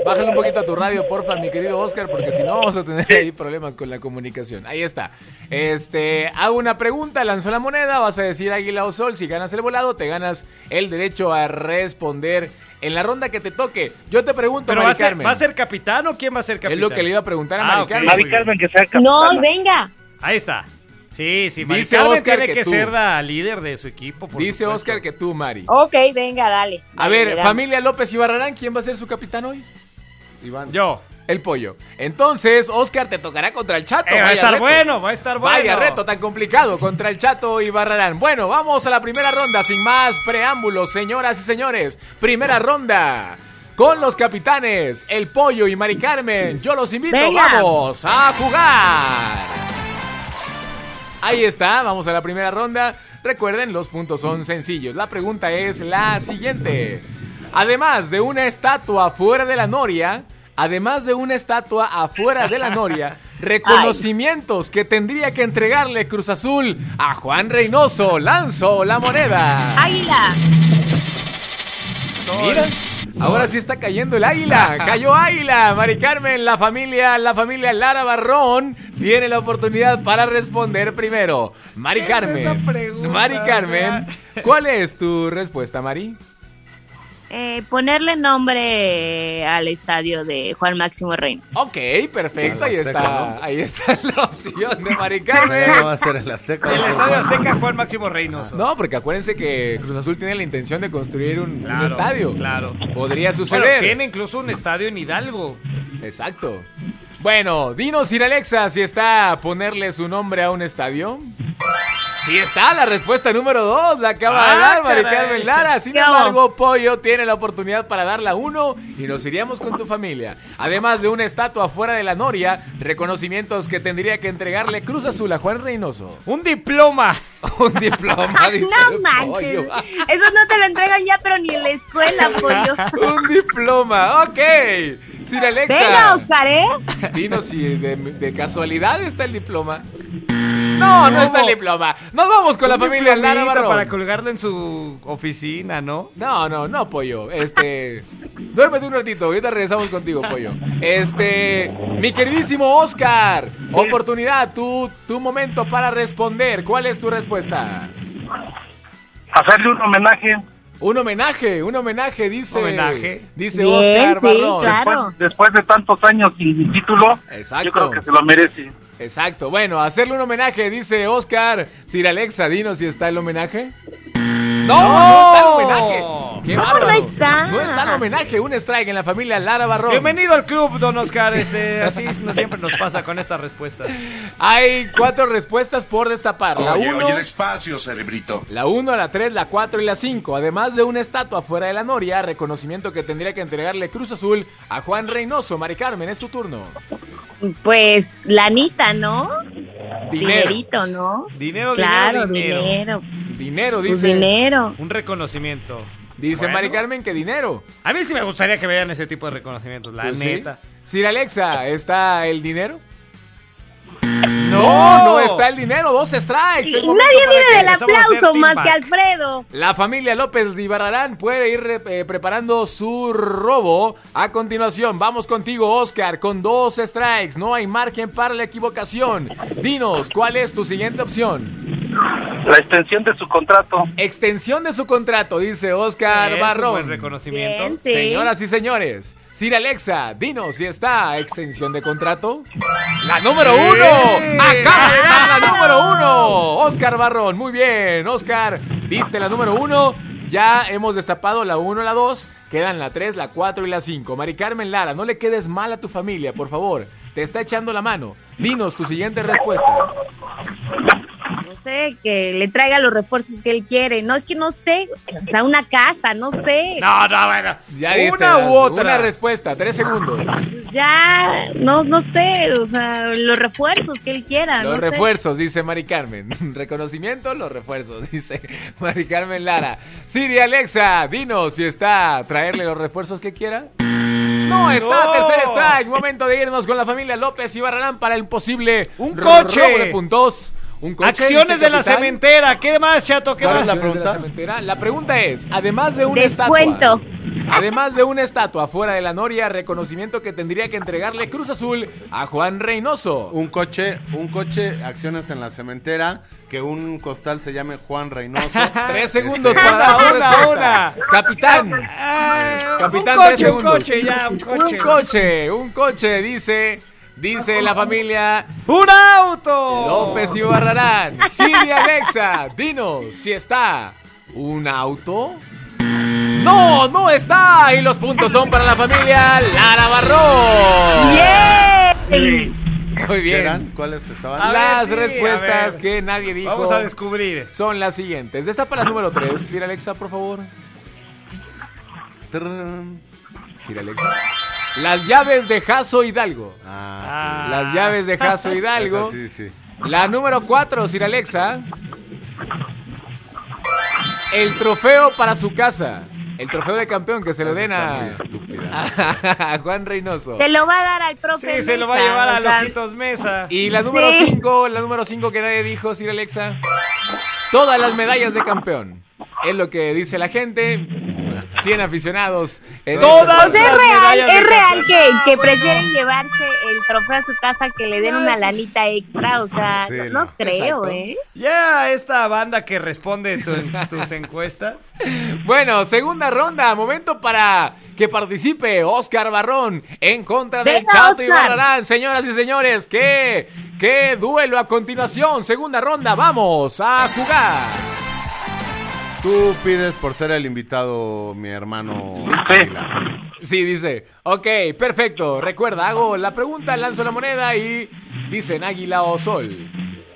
Bájale un poquito a tu radio, porfa, mi querido Oscar, porque si no vamos a tener ahí problemas con la comunicación. Ahí está. Este, hago una pregunta, lanzo la moneda, vas a decir águila o sol. Si ganas el volado, te ganas el derecho a responder en la ronda que te toque. Yo te pregunto, ¿Pero va Mari a, ser, Carmen. ¿va a ser capitán o quién va a ser capitán? Es lo que le iba a preguntar a Ah, Mari ok, Carmen. Mari. Carmen, que sea No, capitana. venga. Ahí está. Sí, sí, Mari Dice Carmen Oscar tiene que que, ser la líder de su equipo, por Dice supuesto. Oscar que tú, Mari. Ok, venga, dale. A Dale, ver, familia López y Barrarán, ¿quién va a ser su capitán hoy? Iván. Yo. El pollo. Entonces, Oscar te tocará contra el chato. Eh, va a estar reto. bueno, va a estar bueno. Vaya reto tan complicado contra el Chato y Barrarán. Bueno, vamos a la primera ronda sin más preámbulos, señoras y señores. Primera ronda. Con los capitanes, el pollo y Mari Carmen. Yo los invito, Venga. vamos a jugar. Ahí está, vamos a la primera ronda. Recuerden, los puntos son sencillos. La pregunta es la siguiente. Además de una estatua fuera de la noria, además de una estatua afuera de la noria, reconocimientos que tendría que entregarle Cruz Azul a Juan Reynoso. Lanzo la moneda. Águila. Mira, ahora sí está cayendo el águila. Cayó águila. Mari Carmen, la familia, la familia Lara Barrón tiene la oportunidad para responder primero. Mari ¿Qué es Carmen. esa pregunta? Mari Carmen, ¿cuál es tu respuesta, Mari? Eh, ponerle nombre al estadio de Juan Máximo Reynos. Ok, perfecto. Ahí está, ¿no? ahí está la opción de Mari No Carmen. va a ser el Azteca. Estadio Azteca Juan Máximo Reynoso. No, porque acuérdense que Cruz Azul tiene la intención de construir un, estadio. claro. Podría Bueno, suceder. tiene incluso un estadio en Hidalgo. Exacto. Bueno, dinos, Sir Alexa, si está a ponerle su nombre a un estadio. Sí está, la respuesta número dos la acaba de Ah, dar Mari. Carmen Lara. Sin ¿Qué embargo, Pollo tiene la oportunidad para darla uno y nos iríamos con tu familia. Además de una estatua fuera de la Noria, reconocimientos que tendría que entregarle Cruz Azul a Juan Reynoso. Un diploma. Un diploma, dice no manches. Pollo. Eso no te lo entregan ya, pero ni en la escuela, pollo. Un diploma, ok. Sir Alexa. Venga, Oscar, ¿eh? Dinos si de, de casualidad está el diploma. No, no está el diploma. Nos vamos con la familia Lara Barrón. para colgarlo en su oficina, ¿no? No, no, no, pollo. Este. Duérmete un ratito, ahorita regresamos contigo, pollo. Este. Mi queridísimo Oscar. Oportunidad, tu, tu momento para responder. ¿Cuál es tu respuesta? Hacerle un homenaje. Un homenaje, un homenaje, dice. Homenaje. Dice Bien, Oscar sí, Barrón. claro. Después, después de tantos años sin título, Exacto. yo creo que se lo merece. Exacto. Bueno, hacerle un homenaje, dice Oscar. Sir Alexa, dinos si está el homenaje. No, no, está el homenaje. Qué ¿Cómo bárbaro. no está? No está el homenaje. Un strike en la familia Lara Barrón. Bienvenido al club, don Oscar. Ese, así no siempre nos pasa con esta respuesta. Hay cuatro respuestas por destapar. La Oye, uno, oye, despacio, cerebrito. la 1, la 3, la 4 y la 5. Además de una estatua fuera de la Noria, reconocimiento que tendría que entregarle Cruz Azul a Juan Reynoso. Mari Carmen, es tu turno. Pues, lanita, ¿no? Dinero. Dinerito, ¿no? Dinero, Claro, dinero, dinero. dinero. Dinero, Pues dice. dinero. Un reconocimiento. Dice Bueno. Mari Carmen que dinero. A mí sí me gustaría que vean ese tipo de reconocimientos, la Pues sí. neta. Sir Alexa, ¿está el dinero? No, no está el dinero. Dos strikes. Nadie vive que- del aplauso más que Alfredo. La familia López de Ibarrarán puede ir eh, preparando su robo. A continuación, vamos contigo, Oscar, con dos strikes. No hay margen para la equivocación. Dinos, ¿cuál es tu siguiente opción? La extensión de su contrato. Extensión de su contrato, dice Oscar es Barrón. Buen reconocimiento. Sí. Señoras y señores, Sir Alexa, dinos si está extensión de contrato. La número uno. La número uno. Oscar Barrón, muy bien. Oscar, diste la número uno. Ya hemos destapado la uno, la dos. quedan la 3, la 4 y la 5. Mari Carmen Lara, no le quedes mal a tu familia, por favor. Te está echando la mano. Dinos tu siguiente respuesta no sé, que le traiga los refuerzos que él quiere. No, es que no sé, o sea, una casa, no sé. No, no, bueno. Una u otra. Una respuesta, tres segundos. Ya, no, no sé, o sea, los refuerzos que él quiera. Los refuerzos, dice Mari Carmen. Reconocimiento, los refuerzos, dice Mari Carmen Lara. Siri Alexa, dinos si está a traerle los refuerzos que quiera. No, está no. tercer strike. Momento de irnos con la familia López y Barralán para el posible un coche de puntos. Acciones de la cementera. ¿Qué más, Chato? ¿Qué más? La pregunta? La, pregunta es, además de una Descuento. estatua. Además de una estatua fuera de la noria, reconocimiento que tendría que entregarle Cruz Azul a Juan Reynoso. Un coche, un coche, acciones en la cementera, que un costal se llame Juan Reynoso. tres este, segundos este, para dar una, una. Capitán. Ah, Capitán, un coche, tres un coche, ya, un coche. Un coche, un coche, dice... Dice la familia ¡Un auto! López y Barrarán. Siri Alexa, dinos si está un auto. No, no está. Y los puntos son para la familia Lara Barrón. Yeah. Muy bien. ¿Cuáles estaban? Las respuestas que nadie dijo. Vamos a descubrir. Son las siguientes. Esta para la número 3. Siri Alexa, por favor. Siri Alexa. Las llaves de Jaso Hidalgo. Ah. Las llaves de Jaso Hidalgo. La número 4, Sir Alexa. El trofeo para su casa. El trofeo de campeón que se lo den a... a Juan Reynoso. Se lo va a dar al profe. Sí, se lo va a llevar a sea... Loquitos Mesa. Y la número 5, la número 5 que nadie dijo, Sir Alexa. Todas las medallas de campeón. Es lo que dice la gente. 100 aficionados. en Todas Pues es las real, es real que, que prefieren llevarse el trofeo a su casa que le den una lanita extra, o sea, Sí, no, creo, Exacto. ¿eh? Ya esta banda que responde tu- tus encuestas. Bueno, segunda ronda, momento para que participe Oscar Barrón en contra del Chato. Ibarrarán. Señoras y señores, ¿qué, qué duelo a continuación? Segunda ronda, vamos a jugar. Tú pides por ser el invitado, mi hermano. Águila. Sí, dice. Ok, perfecto. Recuerda, hago la pregunta, lanzo la moneda y dicen águila o sol.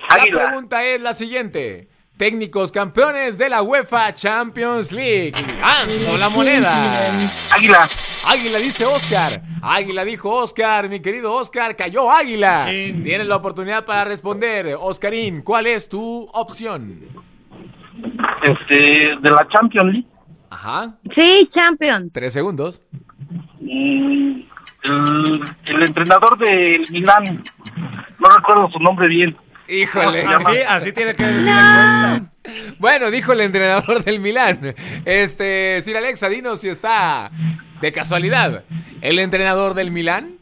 Águila. La pregunta es la siguiente. Técnicos campeones de la UEFA Champions League. Lanzo la moneda. Águila. Águila dice Oscar. Águila dijo Oscar, mi querido Oscar, cayó Águila. Tienes la oportunidad para responder. Oscarín, ¿cuál es tu opción? Este, de la Champions League. Ajá. Sí, Champions. Tres segundos. Mm, el, el entrenador del Milán. No recuerdo su nombre bien. Híjole. Así, así tiene que decir la encuesta. Bueno, dijo el entrenador del Milán. Este, Sir Alexa, dinos si está de casualidad. ¿El entrenador del Milán?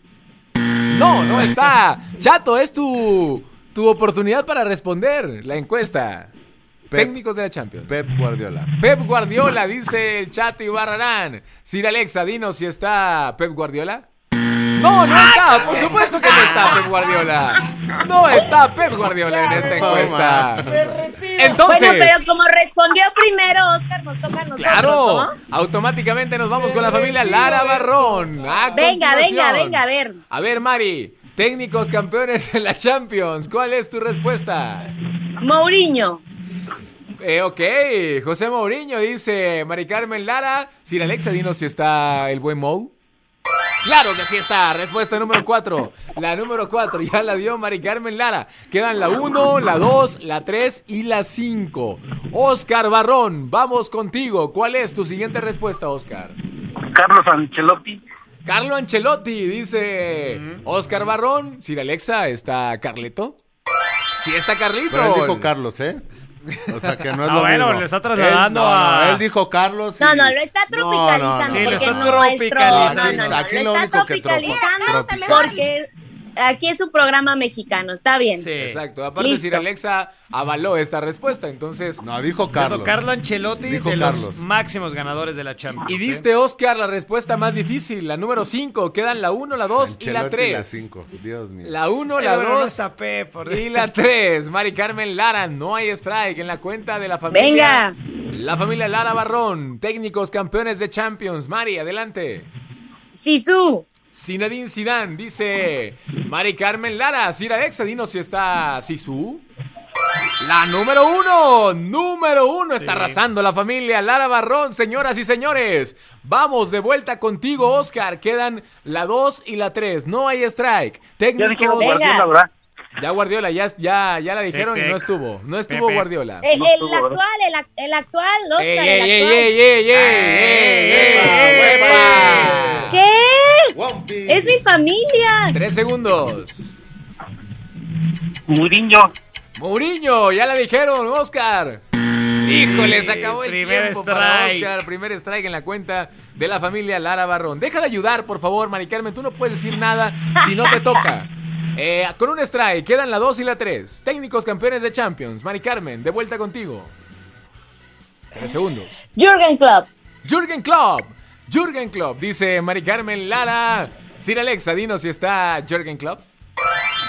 No, no está. Chato, es tu, tu oportunidad para responder la encuesta. Pep. Técnicos de la Champions. Pep Guardiola. Pep Guardiola, dice el Chato Ibarrarán. Sir Alexa, dinos si está Pep Guardiola. No, no está, por supuesto que no está Pep Guardiola. No está Pep Guardiola en esta encuesta. Entonces, Bueno, pero como respondió primero Oscar, nos toca a nosotros, claro, ¿no? automáticamente nos vamos con la familia Lara Barrón. A Venga, venga, venga, a ver. A ver, Mari, técnicos campeones de la Champions, ¿cuál es tu respuesta? Mourinho. Eh, ok, José Mourinho dice, Mari Carmen Lara, Sir Alexa, dinos si está el buen Mou. Claro que sí está, respuesta número 4. La número 4 ya la dio Mari Carmen Lara. Quedan la 1, la 2, la 3 y la 5. Oscar Barrón, vamos contigo. ¿Cuál es tu siguiente respuesta, Oscar? Carlos Ancelotti. Carlo Ancelotti, dice Oscar Barrón. Sir Alexa, ¿está Carleto? Sí está Carlito. Pero él dijo Carlos, ¿eh? O sea que no es Ah, lo bueno, mismo. le está trasladando Él- no, a- no, él dijo Carlos. y- No, no, lo está No, no, tropicalizando no. Sí, lo porque está nuestro... tropicalizando. No, no, no, Aquí lo lo está único que tropa- tropicalizando tropical. porque aquí es un programa mexicano, está bien. Sí. Exacto. Aparte, Listo. Sir Alexa avaló esta respuesta, entonces... No, dijo Carlos. Carlo Ancelotti Dijo de Carlos. los máximos ganadores de la Champions. Y ¿eh? diste, Oscar, la respuesta más difícil, la número 5. Quedan la 1, la 2 y la Ancelotti y 3. cinco. Dios mío. La 1, Pero la bueno, no 2 está Pep, por y la 3. Mari Carmen Lara, no hay strike en la cuenta de la familia. Venga. La familia Lara Barrón, técnicos campeones de Champions. Mari, adelante. Sisu. Zinedine Zidane dice Mari Carmen Lara, Sir Alexa, dinos si está Sisu. La número uno, número uno, está arrasando la familia Lara Barrón, señoras y señores. Vamos de vuelta contigo, Oscar. Quedan la dos y la tres. No hay strike. Ya dijeron Técnicos. Guardiola, ¿verdad? Ya Guardiola, ya, ya, ya la dijeron y no estuvo. No estuvo Pepe. Guardiola. El, el actual, el, el actual, Oscar, Ey, el ey, ey, actual. ey, ey, ey, ey, ey, ey, ey. ¿Qué? Es mi familia. Tres segundos. Muriño. Mourinho, ya la dijeron, Oscar. Híjole, se acabó el Primer tiempo para strike. Oscar. Primer strike en la cuenta de la familia Lara Barrón. Deja de ayudar, por favor, Mari Carmen. Tú no puedes decir nada si no te toca. Eh, con un strike, quedan la 2 y la 3. Técnicos campeones de Champions. Mari Carmen, de vuelta contigo. Tres segundos. Jürgen Klopp. Jürgen Klopp. Jürgen Klopp, dice Mari Carmen Lara. Sir Alexa, dinos si está Jürgen Klopp.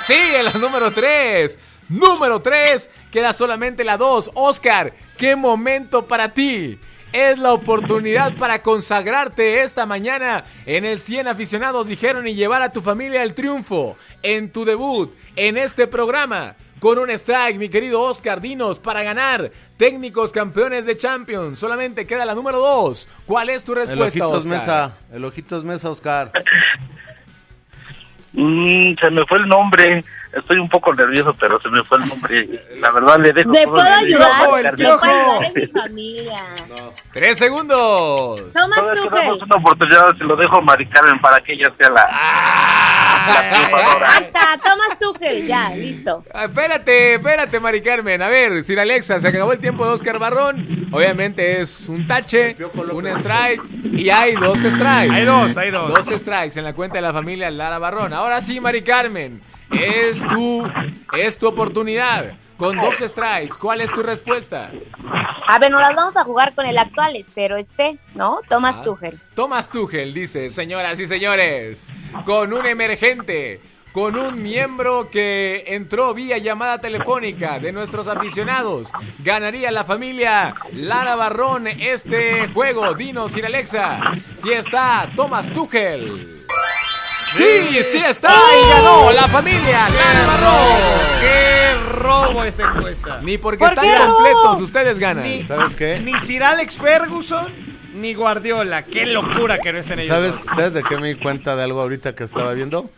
Sí, en la número 3. Número 3. Queda solamente la 2. Oscar, qué momento para ti. Es la oportunidad para consagrarte esta mañana en el 100 aficionados dijeron y llevar a tu familia al triunfo en tu debut en este programa. Con un strike, mi querido Oscar, dinos para ganar. Técnicos campeones de Champions. Solamente queda la número 2. ¿Cuál es tu El respuesta, Ojitos Oscar? Mesa. El Ojitos Mesa, Oscar. Mm, se me fue el nombre. Estoy un poco nervioso, pero se me fue el nombre. La verdad le dejo. ¿Le puedo ayudar? Le puedo ayudar en mi familia. Tres segundos. Thomas Tuchel. una oportunidad, se lo dejo a Mari Carmen para que ella sea la. Ahí está, Thomas Tuchel, ya, listo. Ah, espérate, espérate, Mari Carmen. A ver, Sir Alexa, se acabó el tiempo de Oscar Barrón. Obviamente es un tache, un strike y hay dos strikes. Hay dos, hay dos. Dos strikes en la cuenta de la familia Lara Barrón. Ahora sí, Mari Carmen, es tu, es tu oportunidad. Con dos strikes, ¿cuál es tu respuesta? A ver, nos las vamos a jugar con el actual, espero este, ¿no? Thomas Ah. Tuchel. Thomas Tuchel dice, señoras y señores, con un emergente, con un miembro que entró vía llamada telefónica de nuestros aficionados, ganaría la familia Lara Barrón este juego. Dinos, Sir Alexa, si está Thomas Tuchel. Sí, sí está y ganó la familia Lara. ¡Qué robo esta encuesta! Ni porque ¿Por están completos, ustedes ganan. Ni, ¿Sabes qué? Ni Sir Alex Ferguson, ni Guardiola. ¡Qué locura que no estén ellos! ¿Sabes, dos. ¿Sabes de qué me di cuenta de algo ahorita que estaba viendo?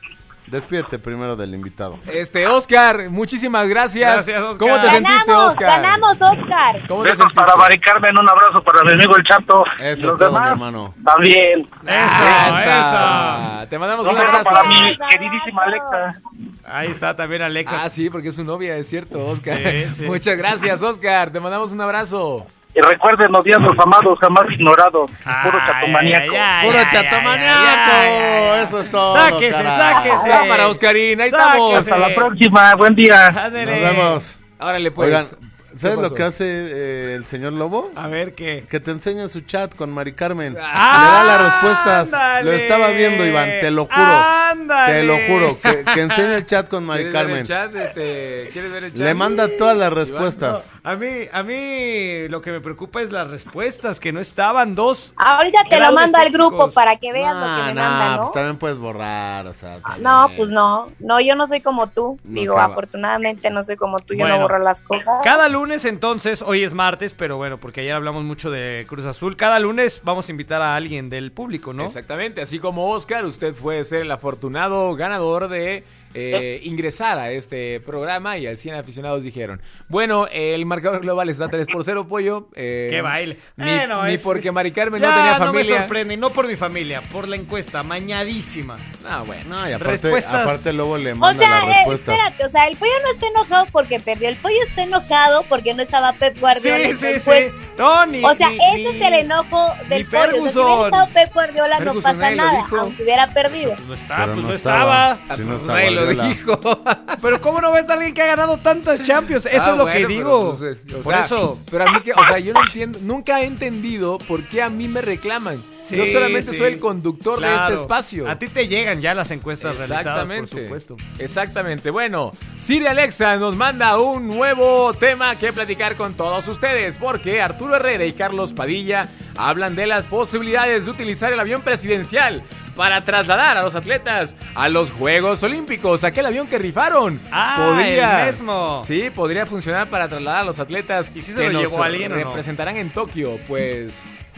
Despídete primero del invitado. Este, Oscar, muchísimas gracias. Gracias, Oscar. ¿Cómo te sentiste, Ganamos, Oscar? ganamos, Oscar. ¿Cómo te Besos sentiste? para Mari Carmen, un abrazo para mi amigo el Chato. Eso y los es todo, demás mi hermano. también. ¡Eso, Esa. eso! Te mandamos Un un abrazo para mi queridísima Alexa. Ahí está también Alexa. Ah, sí, porque es su novia, es cierto, Oscar. Sí, sí. Muchas gracias, Oscar. Te mandamos un abrazo. Y recuerden, odiados, amados, jamás ignorados. Puro Ay, chatomaníaco. ay, ay, ¡Puro chatomaniaco! ay, ay, ay. Eso es todo. Sáquese, carajo. sáquese. Cámara, Oscarín, ahí Sáquese. estamos. Hasta la próxima. Buen día. Nos vemos. Órale, pues. Oigan, ¿Qué ¿sabes lo que hace eh, el señor Lobo? A ver qué. Que te enseña su chat con Mari Carmen. Ah, Le da las respuestas. ándale. Lo estaba viendo, Iván, te lo juro. Ándale. Te lo juro. Que, que enseña el chat con Mari ¿Quieres ver Carmen. el chat? Este, ¿Quieres ver el chat? Le manda todas las respuestas. A mí, a mí lo que me preocupa es las respuestas, que no estaban dos. Ahorita te lo mando al grupo para que veas lo que Ah, me no, mandan, pues ¿no? también puedes borrar, o sea. también. No, pues no. No, yo no soy como tú. No, Digo, acaba. afortunadamente no soy como tú. Yo Bueno. no borro las cosas. Cada lunes entonces, hoy es martes, pero bueno, porque ayer hablamos mucho de Cruz Azul. Cada lunes vamos a invitar a alguien del público, ¿no? Exactamente, así como Oscar, usted puede ser el afortunado ganador de eh, ingresar a este programa y al 100 aficionados dijeron. Bueno, el marcador global está 3 por 0, pollo. eh, ¡Qué baile! Ni, Bueno, ni es- porque Mari Carmen Ya, no tenía no me familia. sorprende, y no por mi familia, por la encuesta, mañadísima. Ah, bueno. No, y aparte, Respuestas- aparte luego le O manda sea, las eh, respuestas. espérate, o sea, el pollo no está enojado porque perdió. El pollo está enojado porque no estaba Pep Guardiola. Sí, sí, encuesta. sí. No, ni. O sea, ni- ese ni- es el enojo del ni pollo. O sea, si hubiera estado Pep Guardiola no Ferguson pasa nadie lo nada, aunque hubiera perdido. Pues no está, Pero pues no no estaba. estaba. Si no Pues nadie lo Guardiola. dijo. Pero ¿cómo no ves a alguien que ha ganado tantas Champions? Eso Ah, es lo bueno, que digo. pues, eh, Por sea, eso. Pero a mí que, o sea, yo no entiendo, nunca he entendido por qué a mí me reclaman. Yo solamente sí. soy el conductor de este espacio. A ti te llegan ya las encuestas realizadas, por supuesto. Exactamente. Bueno, Siri Alexa nos manda un nuevo tema que platicar con todos ustedes, porque Arturo Herrera y Carlos Padilla hablan de las posibilidades de utilizar el avión presidencial para trasladar a los atletas a los Juegos Olímpicos, aquel avión que rifaron. Ah, el mismo. Sí, podría funcionar para trasladar a los atletas ¿Y si se que lo llevó alguien o no? en Tokio. Pues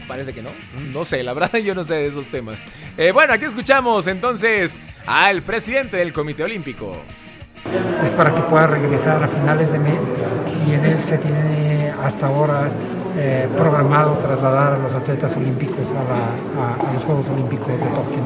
parece que no. No sé, la verdad yo no sé de esos temas. Eh, bueno, aquí escuchamos entonces al presidente del Comité Olímpico. Es para que pueda regresar a finales de mes y en él se tiene hasta ahora eh, programado trasladar a los atletas olímpicos a, los Juegos Olímpicos de Tokio.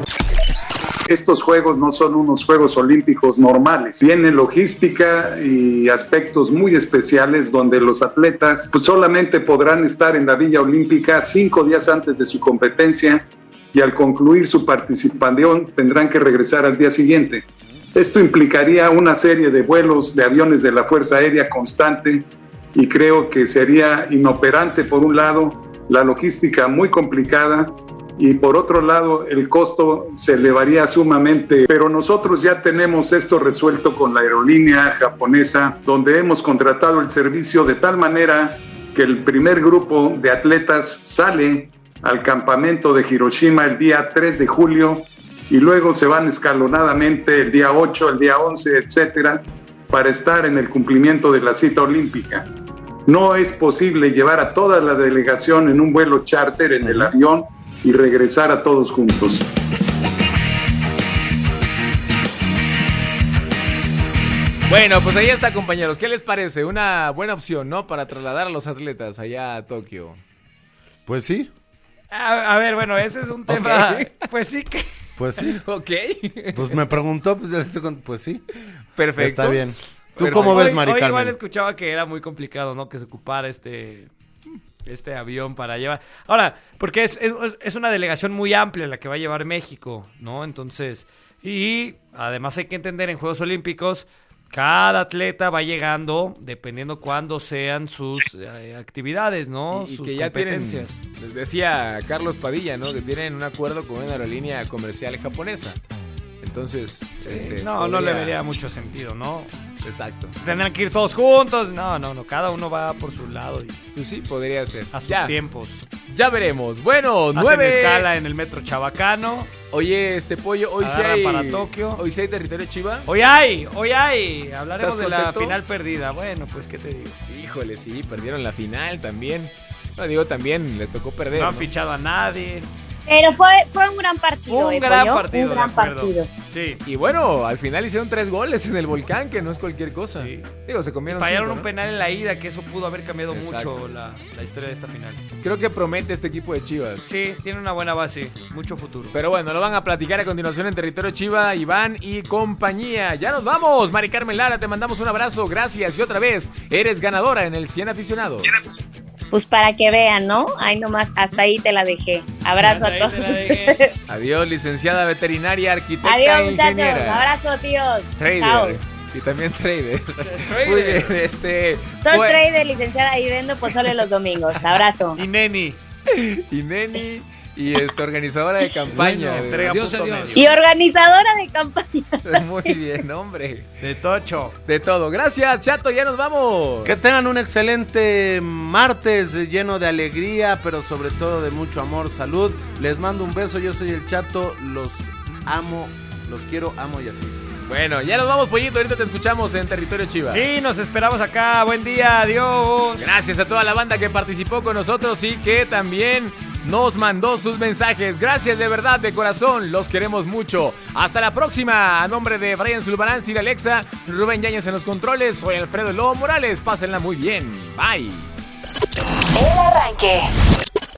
Estos juegos no son unos Juegos Olímpicos normales. Tienen logística y aspectos muy especiales donde los atletas pues, solamente podrán estar en la Villa Olímpica cinco días antes de su competencia y al concluir su participación tendrán que regresar al día siguiente. Esto implicaría una serie de vuelos de aviones de la Fuerza Aérea constante y creo que sería inoperante por un lado, la logística muy complicada y por otro lado el costo se elevaría sumamente. Pero nosotros ya tenemos esto resuelto con la aerolínea japonesa, donde hemos contratado el servicio de tal manera que el primer grupo de atletas sale al campamento de Hiroshima el día 3 de julio y luego se van escalonadamente el día 8, el día 11, etcétera, para estar en el cumplimiento de la cita olímpica. No es posible llevar a toda la delegación en un vuelo charter en el avión y regresar a todos juntos. Bueno, pues ahí está, compañeros. ¿Qué les parece? Una buena opción, ¿no? Para trasladar a los atletas allá a Tokio. Pues sí. A, a ver, bueno, ese es un tema. Pues sí que. Pues sí. Ok. Pues me preguntó, pues ya le estoy con- Pues sí. Perfecto. Está bien. ¿Tú cómo ves, Mari hoy igual escuchaba que era muy complicado, ¿no? Que se ocupara este este avión para llevar. Ahora, porque es, es, es una delegación muy amplia la que va a llevar México, ¿no? Entonces, y además hay que entender en Juegos Olímpicos, cada atleta va llegando dependiendo cuándo sean sus eh, actividades, ¿no? Y, y sus que ya tienen, competencias. les decía Carlos Padilla, ¿no? Que tienen un acuerdo con una aerolínea comercial japonesa. Entonces, este, no, no le vería mucho sentido, ¿no? Exacto. Tendrán que ir todos juntos. No, no, no. Cada uno va por su lado y Pues sí, podría ser. a sus Ya. tiempos. Ya veremos. Bueno, Hacen nueve. escala en el metro Chabacano. Oye, este pollo, hoy sí hay. para Tokio. Hoy sí hay territorio chiva. Hoy hay, hoy hay. Hablaremos ¿Estás de la final perdida. Bueno, pues, ¿qué te digo? Híjole, sí, perdieron la final también. No digo también, les tocó perder. No han ¿no? fichado a nadie. Pero fue, fue un gran partido. Un ¿eh, gran partido, Un gran partido. Sí. Y bueno, al final hicieron tres goles en el volcán, que no es cualquier cosa. Digo, se comieron Fallaron cinco, un ¿no? penal en la ida, que eso pudo haber cambiado Exacto. mucho la, la historia de esta final. Creo que promete este equipo de Chivas. Sí, tiene una buena base, mucho futuro. Pero bueno, lo van a platicar a continuación en territorio Chiva, Iván y compañía. Ya nos vamos, Mari Carmen Lara, te mandamos un abrazo, gracias y otra vez eres ganadora en el 100 aficionados. Pues para que vean, ¿no? Ahí nomás, hasta ahí te la dejé. Abrazo Hasta a todos. Adiós, licenciada veterinaria, arquitecta Adiós, muchachos. ingeniera. Abrazo, tíos. Trader. Chao. Y también trader. Trader. Muy bien, este. Soy fue- trader, licenciada, y vendo pozole los domingos. Abrazo. Y Neni. Y Neni. Y este, organizadora de campaña. Bueno, punto Medio. Y organizadora de campaña. Muy bien, hombre. De Tocho. De todo. Gracias, Chato, ya nos vamos. Que tengan un excelente martes lleno de alegría, pero sobre todo de mucho amor, salud. Les mando un beso, yo soy el Chato, los amo, los quiero, amo y así. Bueno, ya nos vamos, pollito. Ahorita te escuchamos en territorio Chiva. Sí, nos esperamos acá. Buen día, adiós. Gracias a toda la banda que participó con nosotros y que también nos mandó sus mensajes. Gracias de verdad, de corazón. Los queremos mucho. Hasta la próxima. A nombre de Brian Zulbarán, Sir Alexa, Rubén Yañez en los controles. Soy Alfredo Lobo Morales. Pásenla muy bien. Bye. El arranque.